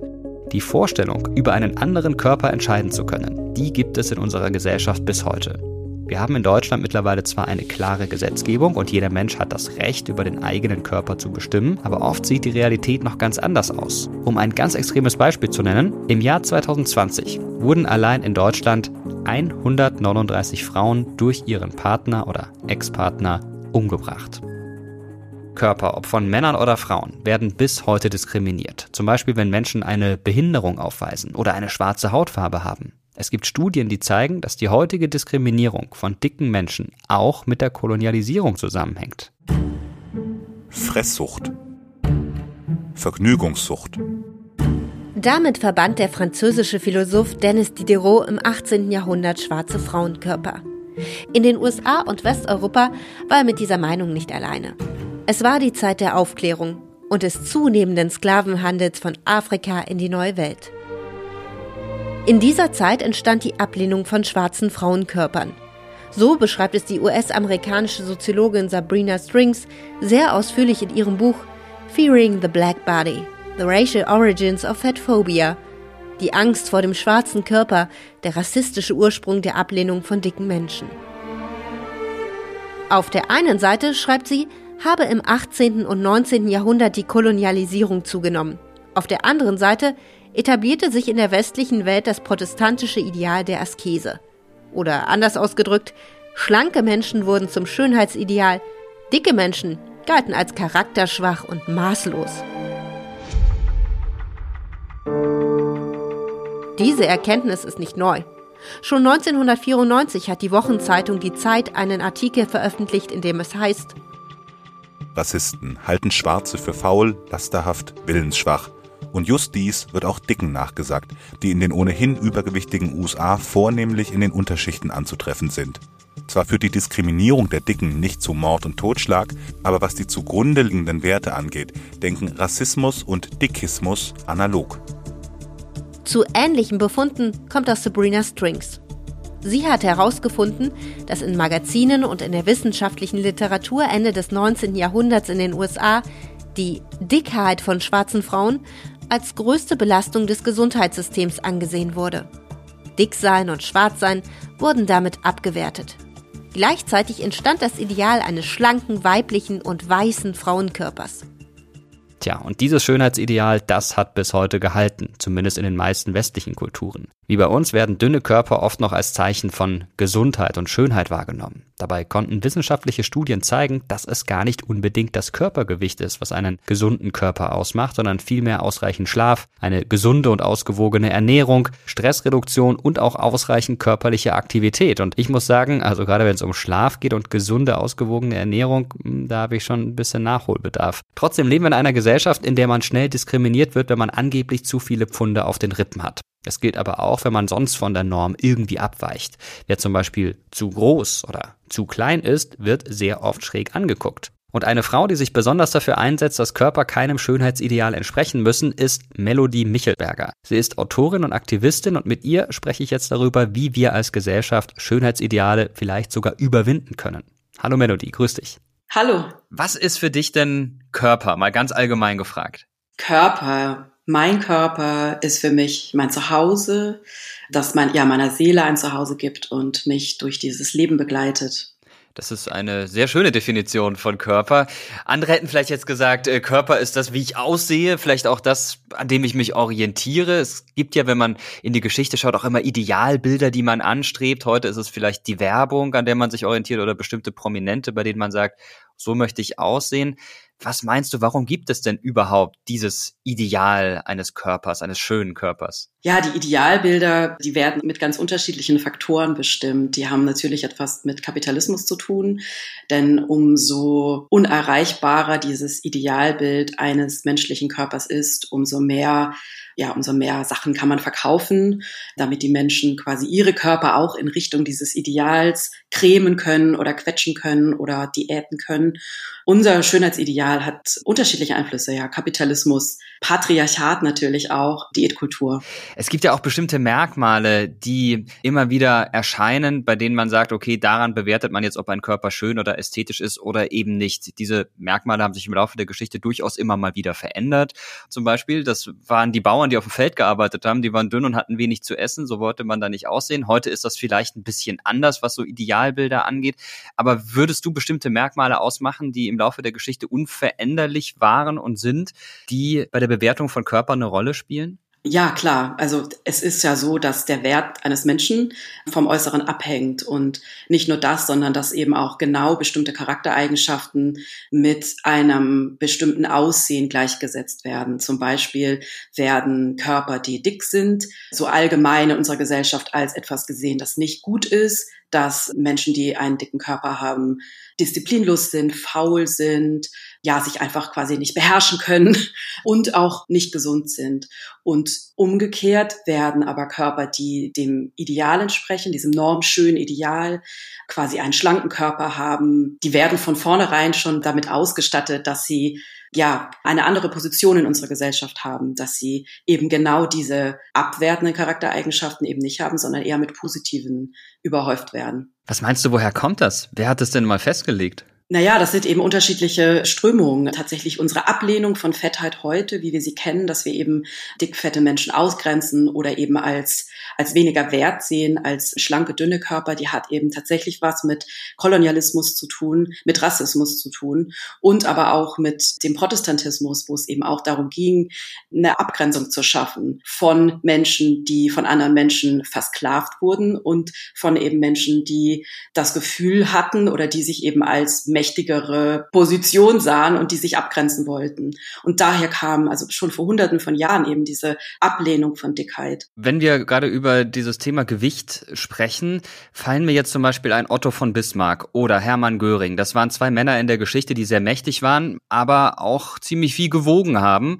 Die Vorstellung, über einen anderen Körper entscheiden zu können, die gibt es in unserer Gesellschaft bis heute. Wir haben in Deutschland mittlerweile zwar eine klare Gesetzgebung und jeder Mensch hat das Recht, über den eigenen Körper zu bestimmen, aber oft sieht die Realität noch ganz anders aus. Um ein ganz extremes Beispiel zu nennen, im Jahr 2020 wurden allein in Deutschland 139 Frauen durch ihren Partner oder Ex-Partner umgebracht. Körper, ob von Männern oder Frauen, werden bis heute diskriminiert. Zum Beispiel, wenn Menschen eine Behinderung aufweisen oder eine schwarze Hautfarbe haben. Es gibt Studien, die zeigen, dass die heutige Diskriminierung von dicken Menschen auch mit der Kolonialisierung zusammenhängt. Fresssucht. Vergnügungssucht. Damit verband der französische Philosoph Denis Diderot im 18. Jahrhundert schwarze Frauenkörper. In den USA und Westeuropa war er mit dieser Meinung nicht alleine. Es war die Zeit der Aufklärung und des zunehmenden Sklavenhandels von Afrika in die neue Welt. In dieser Zeit entstand die Ablehnung von schwarzen Frauenkörpern. So beschreibt es die US-amerikanische Soziologin Sabrina Strings sehr ausführlich in ihrem Buch Fearing the Black Body, The Racial Origins of Fat Phobia, die Angst vor dem schwarzen Körper, der rassistische Ursprung der Ablehnung von dicken Menschen. Auf der einen Seite, schreibt sie, habe im 18. und 19. Jahrhundert die Kolonialisierung zugenommen. Auf der anderen Seite etablierte sich in der westlichen Welt das protestantische Ideal der Askese. Oder anders ausgedrückt, schlanke Menschen wurden zum Schönheitsideal, dicke Menschen galten als charakterschwach und maßlos. Diese Erkenntnis ist nicht neu. Schon 1994 hat die Wochenzeitung Die Zeit einen Artikel veröffentlicht, in dem es heißt, Rassisten halten Schwarze für faul, lasterhaft, willensschwach und just dies wird auch Dicken nachgesagt, die in den ohnehin übergewichtigen USA vornehmlich in den Unterschichten anzutreffen sind. Zwar führt die Diskriminierung der Dicken nicht zu Mord und Totschlag, aber was die zugrunde liegenden Werte angeht, denken Rassismus und Dickismus analog. Zu ähnlichen Befunden kommt auch Sabrina Strings. Sie hat herausgefunden, dass in Magazinen und in der wissenschaftlichen Literatur Ende des 19. Jahrhunderts in den USA die Dickheit von schwarzen Frauen als größte Belastung des Gesundheitssystems angesehen wurde. Dicksein und Schwarzsein wurden damit abgewertet. Gleichzeitig entstand das Ideal eines schlanken, weiblichen und weißen Frauenkörpers. Tja, und dieses Schönheitsideal, das hat bis heute gehalten, zumindest in den meisten westlichen Kulturen. Wie bei uns werden dünne Körper oft noch als Zeichen von Gesundheit und Schönheit wahrgenommen. Dabei konnten wissenschaftliche Studien zeigen, dass es gar nicht unbedingt das Körpergewicht ist, was einen gesunden Körper ausmacht, sondern vielmehr ausreichend Schlaf, eine gesunde und ausgewogene Ernährung, Stressreduktion und auch ausreichend körperliche Aktivität. Und ich muss sagen, also gerade wenn es um Schlaf geht und gesunde, ausgewogene Ernährung, hm, da habe ich schon ein bisschen Nachholbedarf. Trotzdem leben wir in einer Gesellschaft, in der man schnell diskriminiert wird, wenn man angeblich zu viele Pfunde auf den Rippen hat. Es gilt aber auch, wenn man sonst von der Norm irgendwie abweicht. Wer zum Beispiel zu groß oder zu klein ist, wird sehr oft schräg angeguckt. Und eine Frau, die sich besonders dafür einsetzt, dass Körper keinem Schönheitsideal entsprechen müssen, ist Melody Michelberger. Sie ist Autorin und Aktivistin und mit ihr spreche ich jetzt darüber, wie wir als Gesellschaft Schönheitsideale vielleicht sogar überwinden können. Hallo Melody, grüß dich. Hallo. Was ist für dich denn Körper? Mal ganz allgemein gefragt. Körper. Mein Körper ist für mich mein Zuhause, das mein, ja, meiner Seele ein Zuhause gibt und mich durch dieses Leben begleitet. Das ist eine sehr schöne Definition von Körper. Andere hätten vielleicht jetzt gesagt, äh, Körper ist das, wie ich aussehe, vielleicht auch das, an dem ich mich orientiere. Es gibt ja, wenn man in die Geschichte schaut, auch immer Idealbilder, die man anstrebt. Heute ist es vielleicht die Werbung, an der man sich orientiert oder bestimmte Prominente, bei denen man sagt, so möchte ich aussehen. Was meinst du, warum gibt es denn überhaupt dieses Ideal eines Körpers, eines schönen Körpers? Ja, die Idealbilder, die werden mit ganz unterschiedlichen Faktoren bestimmt. Die haben natürlich etwas mit Kapitalismus zu tun, denn umso unerreichbarer dieses Idealbild eines menschlichen Körpers ist, umso mehr ja, umso mehr Sachen kann man verkaufen, damit die Menschen quasi ihre Körper auch in Richtung dieses Ideals cremen können oder quetschen können oder diäten können. Unser Schönheitsideal hat unterschiedliche Einflüsse, ja, Kapitalismus, Patriarchat natürlich auch, Diätkultur. Es gibt ja auch bestimmte Merkmale, die immer wieder erscheinen, bei denen man sagt, okay, daran bewertet man jetzt, ob ein Körper schön oder ästhetisch ist oder eben nicht. Diese Merkmale haben sich im Laufe der Geschichte durchaus immer mal wieder verändert. Zum Beispiel, das waren die Bauern, die auf dem Feld gearbeitet haben, die waren dünn und hatten wenig zu essen, so wollte man da nicht aussehen. Heute ist das vielleicht ein bisschen anders, was so Idealbilder angeht. Aber würdest du bestimmte Merkmale ausmachen, die im Laufe der Geschichte unveränderlich waren und sind, die bei der Bewertung von Körpern eine Rolle spielen? Ja, klar. Also es ist ja so, dass der Wert eines Menschen vom Äußeren abhängt. Und nicht nur das, sondern dass eben auch genau bestimmte Charaktereigenschaften mit einem bestimmten Aussehen gleichgesetzt werden. Zum Beispiel werden Körper, die dick sind, so allgemein in unserer Gesellschaft als etwas gesehen, das nicht gut ist, dass Menschen, die einen dicken Körper haben, disziplinlos sind, faul sind, ja, sich einfach quasi nicht beherrschen können (laughs) und auch nicht gesund sind. Und umgekehrt werden aber Körper, die dem Ideal entsprechen, diesem normschönen Ideal, quasi einen schlanken Körper haben, die werden von vornherein schon damit ausgestattet, dass sie ja eine andere Position in unserer Gesellschaft haben, dass sie eben genau diese abwertenden Charaktereigenschaften eben nicht haben, sondern eher mit positiven überhäuft werden. Was meinst du, woher kommt das? Wer hat es denn mal festgelegt? Naja, das sind eben unterschiedliche Strömungen. Tatsächlich unsere Ablehnung von Fettheit heute, wie wir sie kennen, dass wir eben dickfette Menschen ausgrenzen oder eben als, als weniger wert sehen, als schlanke, dünne Körper, die hat eben tatsächlich was mit Kolonialismus zu tun, mit Rassismus zu tun und aber auch mit dem Protestantismus, wo es eben auch darum ging, eine Abgrenzung zu schaffen von Menschen, die von anderen Menschen versklavt wurden und von eben Menschen, die das Gefühl hatten oder die sich eben als mächtigere Position sahen und die sich abgrenzen wollten. Und daher kam also schon vor hunderten von Jahren eben diese Ablehnung von Dickheit. Wenn wir gerade über dieses Thema Gewicht sprechen, fallen mir jetzt zum Beispiel ein Otto von Bismarck oder Hermann Göring. Das waren zwei Männer in der Geschichte, die sehr mächtig waren, aber auch ziemlich viel gewogen haben.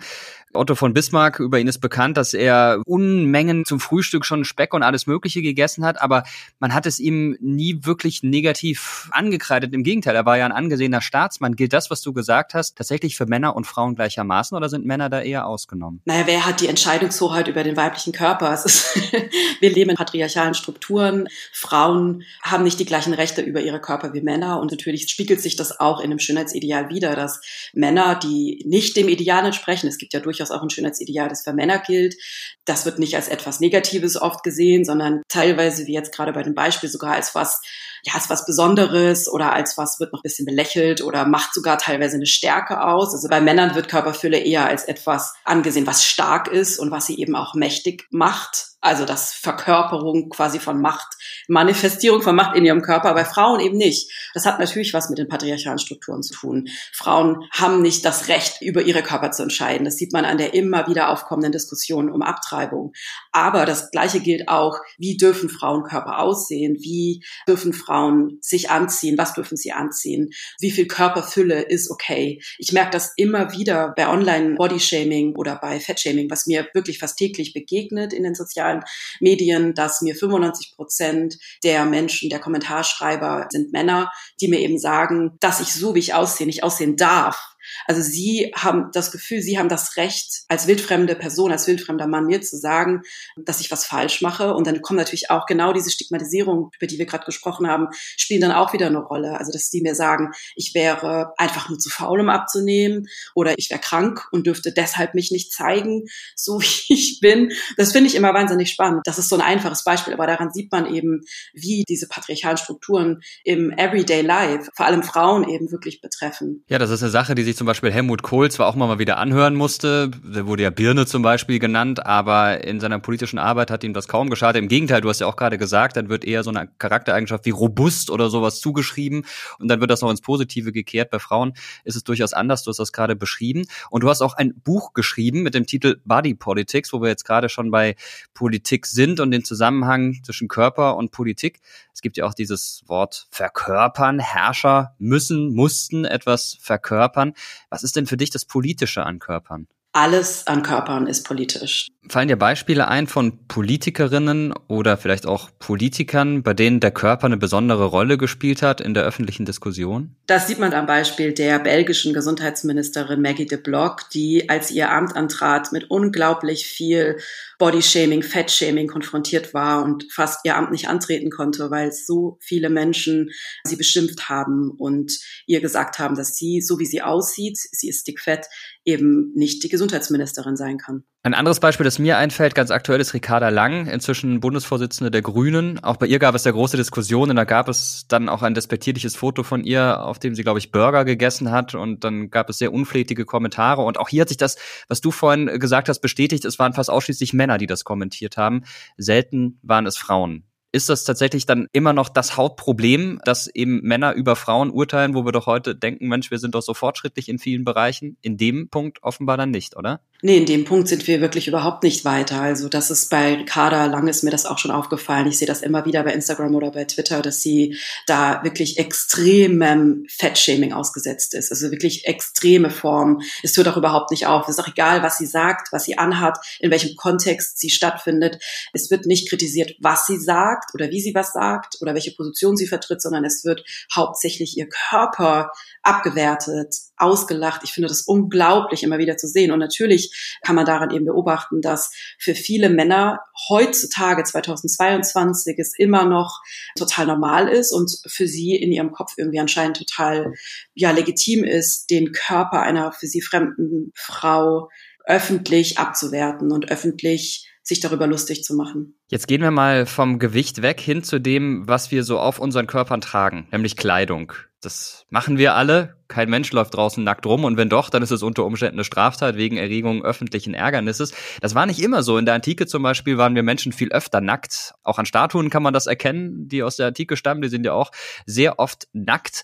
Otto von Bismarck, über ihn ist bekannt, dass er Unmengen zum Frühstück schon Speck und alles Mögliche gegessen hat, aber man hat es ihm nie wirklich negativ angekreidet. Im Gegenteil, er war ja ein angesehener Staatsmann. Gilt das, was du gesagt hast, tatsächlich für Männer und Frauen gleichermaßen oder sind Männer da eher ausgenommen? Naja, wer hat die Entscheidungshoheit über den weiblichen Körper? Ist, (laughs) wir leben in patriarchalen Strukturen. Frauen haben nicht die gleichen Rechte über ihre Körper wie Männer und natürlich spiegelt sich das auch in dem Schönheitsideal wider, dass Männer, die nicht dem Ideal entsprechen, es gibt ja durchaus durchaus auch ein Schönheitsideal, das für Männer gilt. Das wird nicht als etwas Negatives oft gesehen, sondern teilweise, wie jetzt gerade bei dem Beispiel, sogar als was, ja, als was Besonderes oder als was wird noch ein bisschen belächelt oder macht sogar teilweise eine Stärke aus. Also bei Männern wird Körperfülle eher als etwas angesehen, was stark ist und was sie eben auch mächtig macht also das Verkörperung quasi von Macht, Manifestierung von Macht in ihrem Körper, bei Frauen eben nicht. Das hat natürlich was mit den patriarchalen Strukturen zu tun. Frauen haben nicht das Recht, über ihre Körper zu entscheiden. Das sieht man an der immer wieder aufkommenden Diskussion um Abtreibung. Aber das Gleiche gilt auch, wie dürfen Frauen Körper aussehen? Wie dürfen Frauen sich anziehen? Was dürfen sie anziehen? Wie viel Körperfülle ist okay? Ich merke das immer wieder bei Online-Bodyshaming oder bei Fettshaming, was mir wirklich fast täglich begegnet in den sozialen Medien, dass mir 95 Prozent der Menschen, der Kommentarschreiber sind Männer, die mir eben sagen, dass ich so, wie ich aussehe, nicht aussehen darf Also sie haben das Gefühl, sie haben das Recht, als wildfremde Person, als wildfremder Mann mir zu sagen, dass ich was falsch mache. Und dann kommen natürlich auch genau diese Stigmatisierung, über die wir gerade gesprochen haben, spielen dann auch wieder eine Rolle. Also dass die mir sagen, ich wäre einfach nur zu faul, um abzunehmen oder ich wäre krank und dürfte deshalb mich nicht zeigen, so (laughs) wie ich bin. Das finde ich immer wahnsinnig spannend. Das ist so ein einfaches Beispiel, aber daran sieht man eben, wie diese patriarchalen Strukturen im Everyday Life, vor allem Frauen eben wirklich betreffen. Ja, das ist eine Sache, die sich zum Beispiel Helmut Kohl zwar auch mal wieder anhören musste. Der wurde ja Birne zum Beispiel genannt, aber in seiner politischen Arbeit hat ihm das kaum geschadet. Im Gegenteil, du hast ja auch gerade gesagt, dann wird eher so eine Charaktereigenschaft wie robust oder sowas zugeschrieben und dann wird das noch ins Positive gekehrt. Bei Frauen ist es durchaus anders. Du hast das gerade beschrieben und du hast auch ein Buch geschrieben mit dem Titel Body Politics, wo wir jetzt gerade schon bei Politik sind und den Zusammenhang zwischen Körper und Politik. Es gibt ja auch dieses Wort verkörpern. Herrscher müssen, mussten etwas verkörpern. Was ist denn für dich das Politische an Körpern? Alles an Körpern ist politisch. Fallen dir Beispiele ein von Politikerinnen oder vielleicht auch Politikern, bei denen der Körper eine besondere Rolle gespielt hat in der öffentlichen Diskussion? Das sieht man am Beispiel der belgischen Gesundheitsministerin Maggie de Block, die, als ihr Amt antrat, mit unglaublich viel Bodyshaming, Fettshaming konfrontiert war und fast ihr Amt nicht antreten konnte, weil so viele Menschen sie beschimpft haben und ihr gesagt haben, dass sie, so wie sie aussieht, sie ist dickfett, eben nicht die Gesundheitsministerin sein kann. Ein anderes Beispiel, das mir einfällt, ganz aktuell ist Ricarda Lang, inzwischen Bundesvorsitzende der Grünen. Auch bei ihr gab es ja große Diskussionen. Da gab es dann auch ein despektierliches Foto von ihr, auf dem sie, glaube ich, Burger gegessen hat. Und dann gab es sehr unflätige Kommentare. Und auch hier hat sich das, was du vorhin gesagt hast, bestätigt. Es waren fast ausschließlich Männer, die das kommentiert haben. Selten waren es Frauen ist das tatsächlich dann immer noch das Hauptproblem, dass eben Männer über Frauen urteilen, wo wir doch heute denken, Mensch, wir sind doch so fortschrittlich in vielen Bereichen. In dem Punkt offenbar dann nicht, oder? Nee, in dem Punkt sind wir wirklich überhaupt nicht weiter. Also das ist bei Ricarda Lang ist mir das auch schon aufgefallen. Ich sehe das immer wieder bei Instagram oder bei Twitter, dass sie da wirklich extremem Fettshaming ausgesetzt ist. Also wirklich extreme Form. Es hört auch überhaupt nicht auf. Es ist auch egal, was sie sagt, was sie anhat, in welchem Kontext sie stattfindet. Es wird nicht kritisiert, was sie sagt oder wie sie was sagt oder welche Position sie vertritt, sondern es wird hauptsächlich ihr Körper abgewertet, ausgelacht. Ich finde das unglaublich immer wieder zu sehen. Und natürlich kann man daran eben beobachten, dass für viele Männer heutzutage 2022 es immer noch total normal ist und für sie in ihrem Kopf irgendwie anscheinend total ja legitim ist, den Körper einer für sie fremden Frau öffentlich abzuwerten und öffentlich sich darüber lustig zu machen. Jetzt gehen wir mal vom Gewicht weg hin zu dem, was wir so auf unseren Körpern tragen, nämlich Kleidung. Das machen wir alle. Kein Mensch läuft draußen nackt rum und wenn doch, dann ist es unter Umständen eine Straftat wegen Erregung öffentlichen Ärgernisses. Das war nicht immer so. In der Antike zum Beispiel waren wir Menschen viel öfter nackt. Auch an Statuen kann man das erkennen, die aus der Antike stammen. Die sind ja auch sehr oft nackt.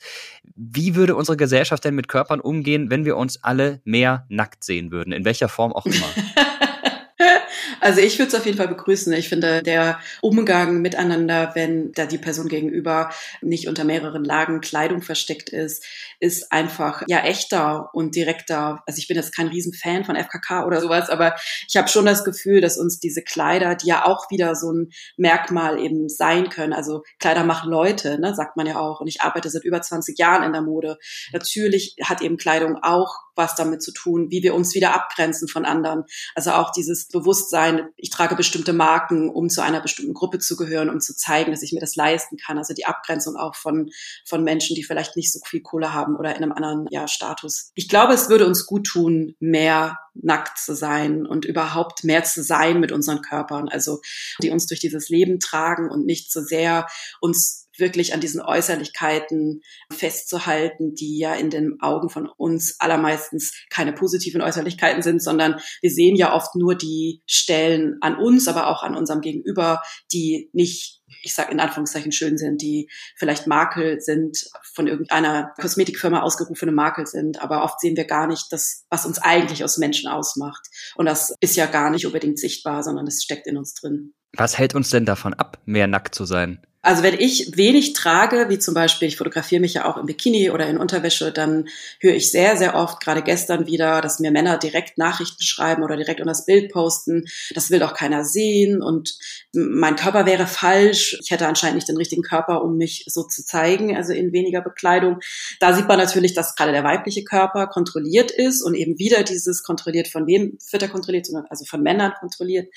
Wie würde unsere Gesellschaft denn mit Körpern umgehen, wenn wir uns alle mehr nackt sehen würden? In welcher Form auch immer? (laughs) Also ich würde es auf jeden Fall begrüßen. Ich finde, der Umgang miteinander, wenn da die Person gegenüber nicht unter mehreren Lagen Kleidung versteckt ist, ist einfach ja echter und direkter. Also ich bin jetzt kein Riesenfan von FKK oder sowas, aber ich habe schon das Gefühl, dass uns diese Kleider, die ja auch wieder so ein Merkmal eben sein können. Also Kleider machen Leute, ne, sagt man ja auch. Und ich arbeite seit über 20 Jahren in der Mode. Natürlich hat eben Kleidung auch was damit zu tun, wie wir uns wieder abgrenzen von anderen. Also auch dieses Bewusstsein, ich trage bestimmte Marken, um zu einer bestimmten Gruppe zu gehören, um zu zeigen, dass ich mir das leisten kann. Also die Abgrenzung auch von, von Menschen, die vielleicht nicht so viel Kohle haben oder in einem anderen ja, Status. Ich glaube, es würde uns gut tun, mehr nackt zu sein und überhaupt mehr zu sein mit unseren Körpern. Also die uns durch dieses Leben tragen und nicht so sehr uns wirklich an diesen Äußerlichkeiten festzuhalten, die ja in den Augen von uns allermeistens keine positiven Äußerlichkeiten sind, sondern wir sehen ja oft nur die Stellen an uns, aber auch an unserem Gegenüber, die nicht ich sage in Anführungszeichen schön sind, die vielleicht Makel sind, von irgendeiner Kosmetikfirma ausgerufene Makel sind, aber oft sehen wir gar nicht das, was uns eigentlich aus Menschen ausmacht. Und das ist ja gar nicht unbedingt sichtbar, sondern es steckt in uns drin. Was hält uns denn davon ab, mehr nackt zu sein? Also wenn ich wenig trage, wie zum Beispiel, ich fotografiere mich ja auch im Bikini oder in Unterwäsche, dann höre ich sehr, sehr oft, gerade gestern wieder, dass mir Männer direkt Nachrichten schreiben oder direkt unter das Bild posten. Das will doch keiner sehen und mein Körper wäre falsch. Ich hätte anscheinend nicht den richtigen Körper, um mich so zu zeigen, also in weniger Bekleidung. Da sieht man natürlich, dass gerade der weibliche Körper kontrolliert ist und eben wieder dieses kontrolliert von wem wird er kontrolliert, sondern also von Männern kontrolliert.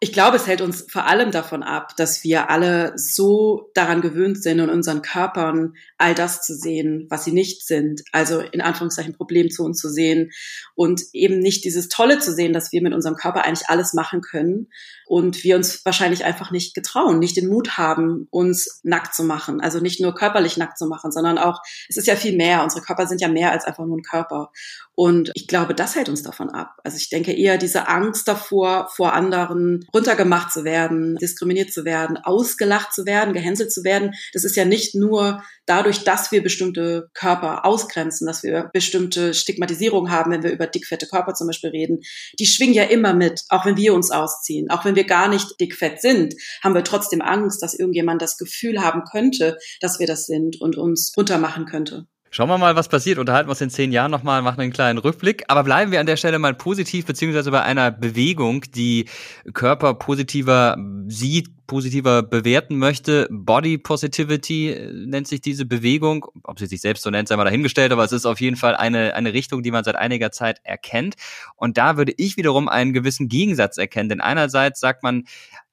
Ich glaube, es hält uns vor allem davon ab, dass wir alle so daran gewöhnt sind, in unseren Körpern all das zu sehen, was sie nicht sind. Also in Anführungszeichen Problemzonen zu sehen und eben nicht dieses Tolle zu sehen, dass wir mit unserem Körper eigentlich alles machen können und wir uns wahrscheinlich einfach nicht getrauen, nicht den Mut haben, uns nackt zu machen. Also nicht nur körperlich nackt zu machen, sondern auch, es ist ja viel mehr. Unsere Körper sind ja mehr als einfach nur ein Körper. Und ich glaube, das hält uns davon ab. Also ich denke eher diese Angst davor, vor anderen runtergemacht zu werden, diskriminiert zu werden, ausgelacht zu werden, gehänselt zu werden. Das ist ja nicht nur dadurch, dass wir bestimmte Körper ausgrenzen, dass wir bestimmte Stigmatisierung haben, wenn wir über dickfette Körper zum Beispiel reden. Die schwingen ja immer mit, auch wenn wir uns ausziehen, auch wenn wir gar nicht dickfett sind, haben wir trotzdem Angst, dass irgendjemand das Gefühl haben könnte, dass wir das sind und uns runtermachen könnte. Schauen wir mal, was passiert. Unterhalten wir uns in zehn Jahren nochmal, machen einen kleinen Rückblick. Aber bleiben wir an der Stelle mal positiv, beziehungsweise bei einer Bewegung, die Körper positiver sieht, positiver bewerten möchte. Body Positivity äh, nennt sich diese Bewegung. Ob sie sich selbst so nennt, sei mal dahingestellt, aber es ist auf jeden Fall eine, eine Richtung, die man seit einiger Zeit erkennt. Und da würde ich wiederum einen gewissen Gegensatz erkennen. Denn einerseits sagt man,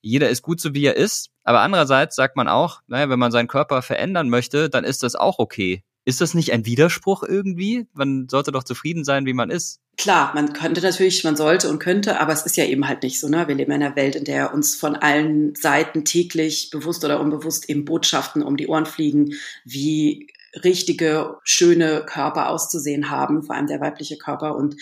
jeder ist gut so wie er ist, aber andererseits sagt man auch, naja, wenn man seinen Körper verändern möchte, dann ist das auch okay. Ist das nicht ein Widerspruch irgendwie? Man sollte doch zufrieden sein, wie man ist. Klar, man könnte natürlich, man sollte und könnte, aber es ist ja eben halt nicht so. Ne? Wir leben in einer Welt, in der uns von allen Seiten täglich, bewusst oder unbewusst, eben Botschaften um die Ohren fliegen, wie richtige, schöne Körper auszusehen haben, vor allem der weibliche Körper. Und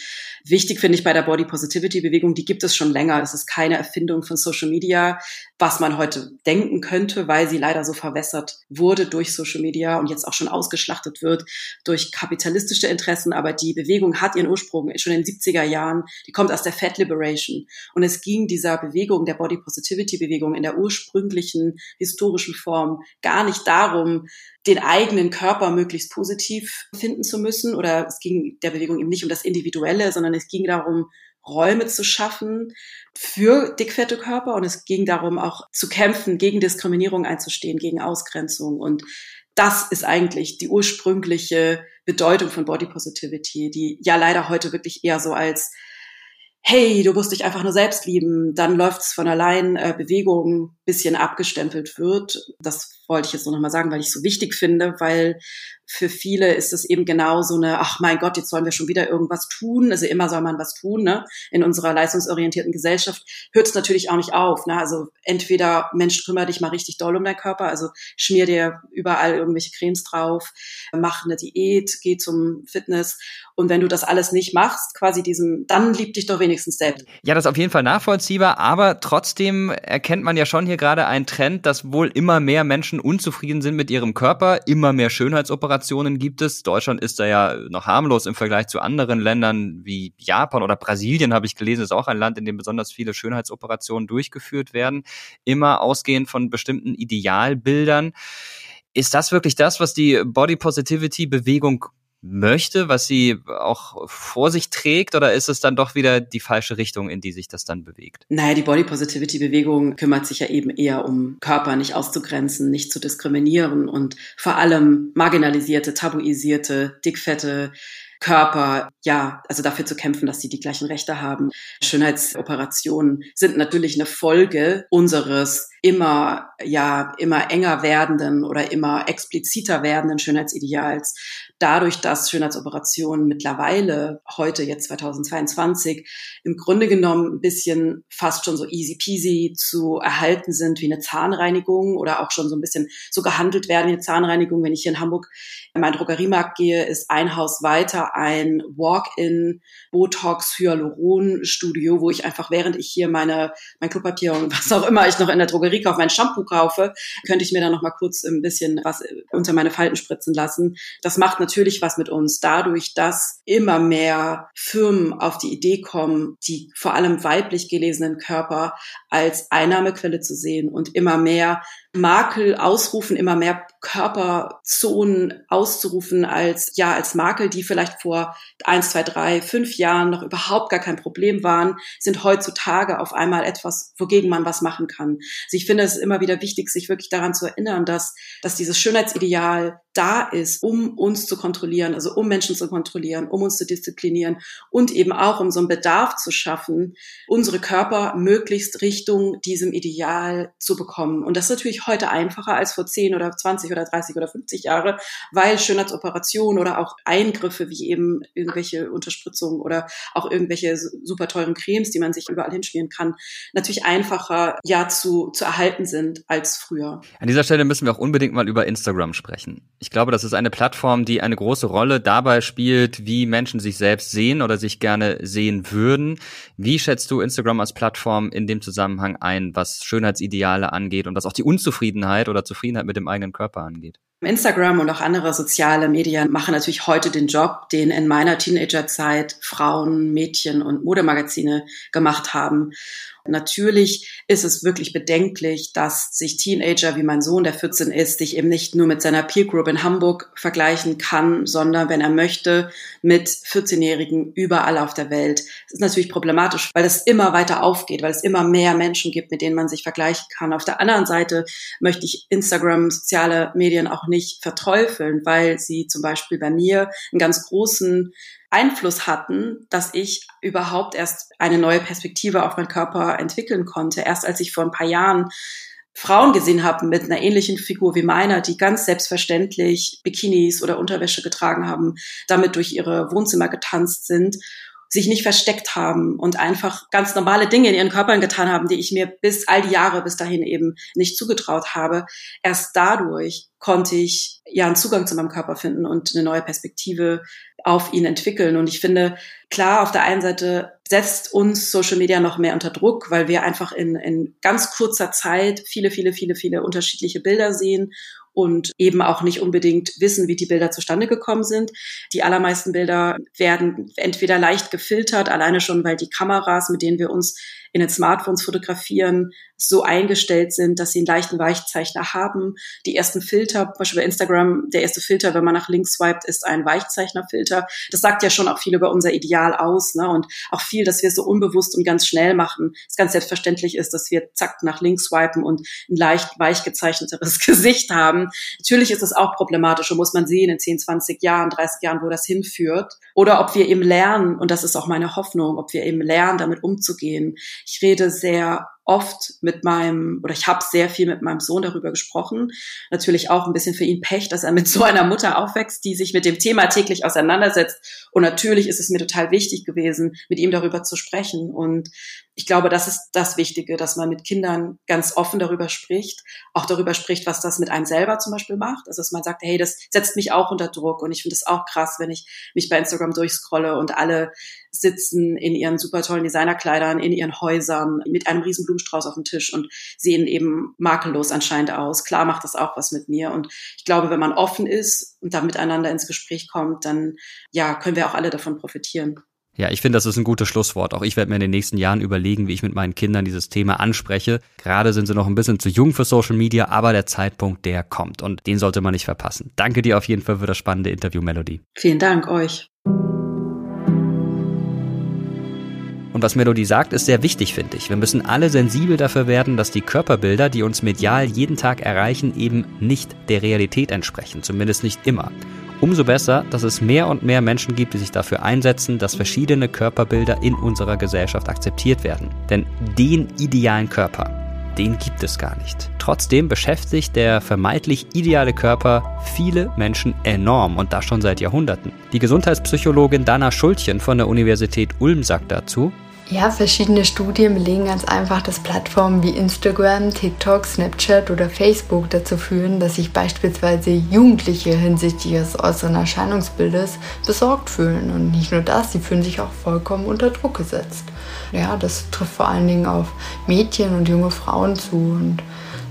wichtig finde ich bei der Body Positivity Bewegung, die gibt es schon länger. Das ist keine Erfindung von Social Media, was man heute denken könnte, weil sie leider so verwässert wurde durch Social Media und jetzt auch schon ausgeschlachtet wird durch kapitalistische Interessen. Aber die Bewegung hat ihren Ursprung schon in den 70er Jahren. Die kommt aus der Fat Liberation. Und es ging dieser Bewegung, der Body Positivity Bewegung in der ursprünglichen historischen Form gar nicht darum, den eigenen Körper möglichst positiv finden zu müssen. Oder es ging der Bewegung eben nicht um das Individuelle, sondern es ging darum, Räume zu schaffen für dickfette Körper und es ging darum auch zu kämpfen, gegen Diskriminierung einzustehen, gegen Ausgrenzung und das ist eigentlich die ursprüngliche Bedeutung von Body Positivity, die ja leider heute wirklich eher so als hey, du musst dich einfach nur selbst lieben, dann läuft es von allein, äh, Bewegung bisschen abgestempelt wird. Das wollte ich jetzt nur noch mal sagen, weil ich so wichtig finde, weil für viele ist es eben genau so eine, ach mein Gott, jetzt sollen wir schon wieder irgendwas tun. Also immer soll man was tun. Ne? In unserer leistungsorientierten Gesellschaft hört es natürlich auch nicht auf. Ne? Also entweder Mensch, kümmere dich mal richtig doll um deinen Körper, also schmier dir überall irgendwelche Cremes drauf, mach eine Diät, geh zum Fitness. Und wenn du das alles nicht machst, quasi diesem, dann lieb dich doch wenigstens selbst. Ja, das ist auf jeden Fall nachvollziehbar, aber trotzdem erkennt man ja schon hier gerade einen Trend, dass wohl immer mehr Menschen unzufrieden sind mit ihrem Körper, immer mehr Schönheitsoperationen gibt es. Deutschland ist da ja noch harmlos im Vergleich zu anderen Ländern wie Japan oder Brasilien, habe ich gelesen, ist auch ein Land, in dem besonders viele Schönheitsoperationen durchgeführt werden, immer ausgehend von bestimmten Idealbildern. Ist das wirklich das, was die Body Positivity Bewegung möchte, was sie auch vor sich trägt, oder ist es dann doch wieder die falsche Richtung, in die sich das dann bewegt? Naja, die Body Positivity Bewegung kümmert sich ja eben eher um Körper nicht auszugrenzen, nicht zu diskriminieren und vor allem marginalisierte, tabuisierte, dickfette Körper, ja, also dafür zu kämpfen, dass sie die gleichen Rechte haben. Schönheitsoperationen sind natürlich eine Folge unseres immer, ja, immer enger werdenden oder immer expliziter werdenden Schönheitsideals dadurch, dass Schönheitsoperationen mittlerweile heute, jetzt 2022, im Grunde genommen ein bisschen fast schon so easy peasy zu erhalten sind wie eine Zahnreinigung oder auch schon so ein bisschen so gehandelt werden wie eine Zahnreinigung. Wenn ich hier in Hamburg in meinen Drogeriemarkt gehe, ist ein Haus weiter ein Walk-in Botox Hyaluron Studio, wo ich einfach während ich hier meine mein Klopapier und was auch immer ich noch in der Drogerie kaufe, mein Shampoo kaufe, könnte ich mir dann noch kurz ein bisschen was unter meine Falten spritzen lassen. Das macht natürlich was mit uns dadurch, dass immer mehr Firmen auf die Idee kommen, die vor allem weiblich gelesenen Körper als Einnahmequelle zu sehen und immer mehr Makel ausrufen, immer mehr Körperzonen auszurufen als, ja, als Makel, die vielleicht vor eins, zwei, drei, fünf Jahren noch überhaupt gar kein Problem waren, sind heutzutage auf einmal etwas, wogegen man was machen kann. Also ich finde es immer wieder wichtig, sich wirklich daran zu erinnern, dass, dass dieses Schönheitsideal da ist, um uns zu kontrollieren, also um Menschen zu kontrollieren, um uns zu disziplinieren und eben auch um so einen Bedarf zu schaffen, unsere Körper möglichst Richtung diesem Ideal zu bekommen. Und das ist natürlich heute einfacher als vor 10 oder 20 oder 30 oder 50 Jahre, weil Schönheitsoperationen oder auch Eingriffe wie eben irgendwelche Unterspritzungen oder auch irgendwelche super teuren Cremes, die man sich überall hinschmieren kann, natürlich einfacher ja zu, zu erhalten sind als früher. An dieser Stelle müssen wir auch unbedingt mal über Instagram sprechen. Glaube, das ist eine Plattform, die eine große Rolle dabei spielt, wie Menschen sich selbst sehen oder sich gerne sehen würden. Wie schätzt du Instagram als Plattform in dem Zusammenhang ein, was Schönheitsideale angeht und was auch die Unzufriedenheit oder Zufriedenheit mit dem eigenen Körper angeht? Instagram und auch andere soziale Medien machen natürlich heute den Job, den in meiner Teenagerzeit Frauen, Mädchen und Modemagazine gemacht haben. Natürlich ist es wirklich bedenklich, dass sich Teenager wie mein Sohn, der 14 ist, sich eben nicht nur mit seiner Peer Group in Hamburg vergleichen kann, sondern wenn er möchte, mit 14-Jährigen überall auf der Welt. Das ist natürlich problematisch, weil es immer weiter aufgeht, weil es immer mehr Menschen gibt, mit denen man sich vergleichen kann. Auf der anderen Seite möchte ich Instagram, soziale Medien auch nicht verteufeln, weil sie zum Beispiel bei mir einen ganz großen Einfluss hatten, dass ich überhaupt erst eine neue Perspektive auf meinen Körper entwickeln konnte. Erst als ich vor ein paar Jahren Frauen gesehen habe mit einer ähnlichen Figur wie meiner, die ganz selbstverständlich Bikinis oder Unterwäsche getragen haben, damit durch ihre Wohnzimmer getanzt sind sich nicht versteckt haben und einfach ganz normale Dinge in ihren Körpern getan haben, die ich mir bis all die Jahre bis dahin eben nicht zugetraut habe. Erst dadurch konnte ich ja einen Zugang zu meinem Körper finden und eine neue Perspektive auf ihn entwickeln. Und ich finde, klar, auf der einen Seite setzt uns Social Media noch mehr unter Druck, weil wir einfach in, in ganz kurzer Zeit viele, viele, viele, viele unterschiedliche Bilder sehen und eben auch nicht unbedingt wissen, wie die Bilder zustande gekommen sind. Die allermeisten Bilder werden entweder leicht gefiltert, alleine schon, weil die Kameras, mit denen wir uns in den Smartphones fotografieren, so eingestellt sind, dass sie einen leichten Weichzeichner haben. Die ersten Filter, zum Beispiel bei Instagram, der erste Filter, wenn man nach links swiped, ist ein Weichzeichnerfilter. Das sagt ja schon auch viel über unser Ideal aus, ne? Und auch viel, dass wir es so unbewusst und ganz schnell machen. Es ganz selbstverständlich ist, dass wir zack nach links swipen und ein leicht weich gezeichneteres (laughs) Gesicht haben. Natürlich ist es auch problematisch und muss man sehen in 10, 20 Jahren, 30 Jahren, wo das hinführt. Oder ob wir eben lernen, und das ist auch meine Hoffnung, ob wir eben lernen, damit umzugehen. Ich rede sehr oft mit meinem, oder ich habe sehr viel mit meinem Sohn darüber gesprochen. Natürlich auch ein bisschen für ihn Pech, dass er mit (laughs) so einer Mutter aufwächst, die sich mit dem Thema täglich auseinandersetzt. Und natürlich ist es mir total wichtig gewesen, mit ihm darüber zu sprechen. Und ich glaube, das ist das Wichtige, dass man mit Kindern ganz offen darüber spricht, auch darüber spricht, was das mit einem selber zum Beispiel macht. Also dass man sagt, hey, das setzt mich auch unter Druck und ich finde es auch krass, wenn ich mich bei Instagram durchscrolle und alle sitzen in ihren super tollen Designerkleidern, in ihren Häusern mit einem riesen Blumenstrauß auf dem Tisch und sehen eben makellos anscheinend aus. Klar macht das auch was mit mir und ich glaube, wenn man offen ist und da miteinander ins Gespräch kommt, dann ja, können wir auch alle davon profitieren. Ja, ich finde, das ist ein gutes Schlusswort. Auch ich werde mir in den nächsten Jahren überlegen, wie ich mit meinen Kindern dieses Thema anspreche. Gerade sind sie noch ein bisschen zu jung für Social Media, aber der Zeitpunkt, der kommt und den sollte man nicht verpassen. Danke dir auf jeden Fall für das spannende Interview, Melody. Vielen Dank euch. Und was Melody sagt, ist sehr wichtig, finde ich. Wir müssen alle sensibel dafür werden, dass die Körperbilder, die uns medial jeden Tag erreichen, eben nicht der Realität entsprechen. Zumindest nicht immer. Umso besser, dass es mehr und mehr Menschen gibt, die sich dafür einsetzen, dass verschiedene Körperbilder in unserer Gesellschaft akzeptiert werden. Denn den idealen Körper, den gibt es gar nicht. Trotzdem beschäftigt der vermeintlich ideale Körper viele Menschen enorm und das schon seit Jahrhunderten. Die Gesundheitspsychologin Dana Schultchen von der Universität Ulm sagt dazu, Ja, verschiedene Studien belegen ganz einfach, dass Plattformen wie Instagram, TikTok, Snapchat oder Facebook dazu führen, dass sich beispielsweise Jugendliche hinsichtlich ihres äußeren Erscheinungsbildes besorgt fühlen. Und nicht nur das, sie fühlen sich auch vollkommen unter Druck gesetzt. Ja, das trifft vor allen Dingen auf Mädchen und junge Frauen zu. Und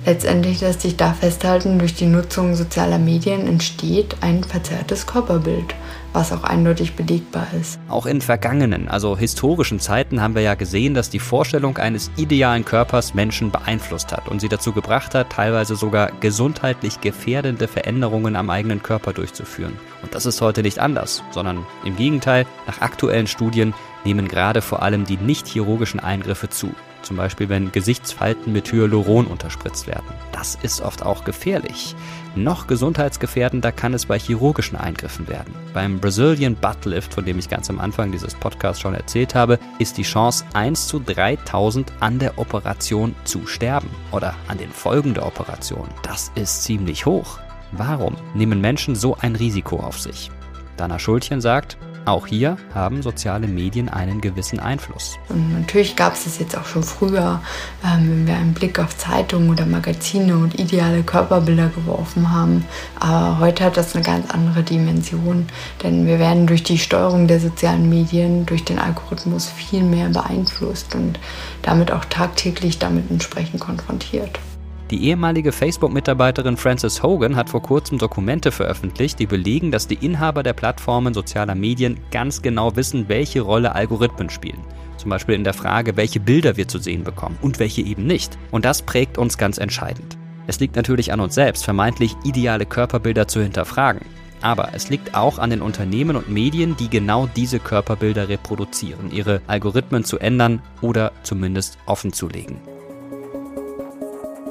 letztendlich lässt sich da festhalten, durch die Nutzung sozialer Medien entsteht ein verzerrtes Körperbild was auch eindeutig belegbar ist. Auch in vergangenen, also historischen Zeiten haben wir ja gesehen, dass die Vorstellung eines idealen Körpers Menschen beeinflusst hat und sie dazu gebracht hat, teilweise sogar gesundheitlich gefährdende Veränderungen am eigenen Körper durchzuführen. Und das ist heute nicht anders, sondern im Gegenteil, nach aktuellen Studien nehmen gerade vor allem die nicht chirurgischen Eingriffe zu zum Beispiel wenn Gesichtsfalten mit Hyaluron unterspritzt werden. Das ist oft auch gefährlich. Noch gesundheitsgefährdender kann es bei chirurgischen Eingriffen werden. Beim Brazilian Butt Lift, von dem ich ganz am Anfang dieses Podcasts schon erzählt habe, ist die Chance 1 zu 3000 an der Operation zu sterben oder an den Folgen der Operation. Das ist ziemlich hoch. Warum nehmen Menschen so ein Risiko auf sich? Dana Schultchen sagt, auch hier haben soziale Medien einen gewissen Einfluss. Und natürlich gab es das jetzt auch schon früher, ähm, wenn wir einen Blick auf Zeitungen oder Magazine und ideale Körperbilder geworfen haben. Aber heute hat das eine ganz andere Dimension, denn wir werden durch die Steuerung der sozialen Medien, durch den Algorithmus viel mehr beeinflusst und damit auch tagtäglich damit entsprechend konfrontiert. Die ehemalige Facebook-Mitarbeiterin Frances Hogan hat vor kurzem Dokumente veröffentlicht, die belegen, dass die Inhaber der Plattformen sozialer Medien ganz genau wissen, welche Rolle Algorithmen spielen. Zum Beispiel in der Frage, welche Bilder wir zu sehen bekommen und welche eben nicht. Und das prägt uns ganz entscheidend. Es liegt natürlich an uns selbst, vermeintlich ideale Körperbilder zu hinterfragen. Aber es liegt auch an den Unternehmen und Medien, die genau diese Körperbilder reproduzieren, ihre Algorithmen zu ändern oder zumindest offenzulegen.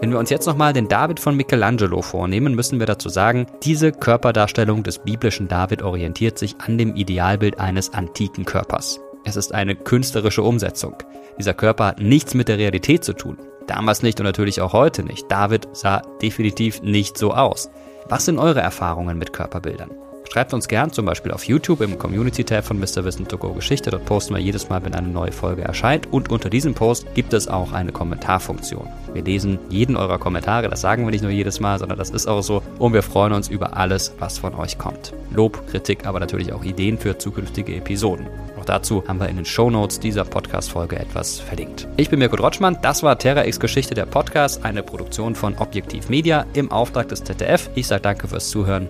Wenn wir uns jetzt nochmal den David von Michelangelo vornehmen, müssen wir dazu sagen, diese Körperdarstellung des biblischen David orientiert sich an dem Idealbild eines antiken Körpers. Es ist eine künstlerische Umsetzung. Dieser Körper hat nichts mit der Realität zu tun. Damals nicht und natürlich auch heute nicht. David sah definitiv nicht so aus. Was sind eure Erfahrungen mit Körperbildern? Schreibt uns gern zum Beispiel auf YouTube im Community-Tab von Mr. Wissen to Go Geschichte. Dort posten wir jedes Mal, wenn eine neue Folge erscheint. Und unter diesem Post gibt es auch eine Kommentarfunktion. Wir lesen jeden eurer Kommentare. Das sagen wir nicht nur jedes Mal, sondern das ist auch so. Und wir freuen uns über alles, was von euch kommt. Lob, Kritik, aber natürlich auch Ideen für zukünftige Episoden. Auch dazu haben wir in den Show Notes dieser Podcast-Folge etwas verlinkt. Ich bin Mirko Drotschmann. Das war Terra X Geschichte der Podcast, eine Produktion von Objektiv Media im Auftrag des ZDF. Ich sage danke fürs Zuhören.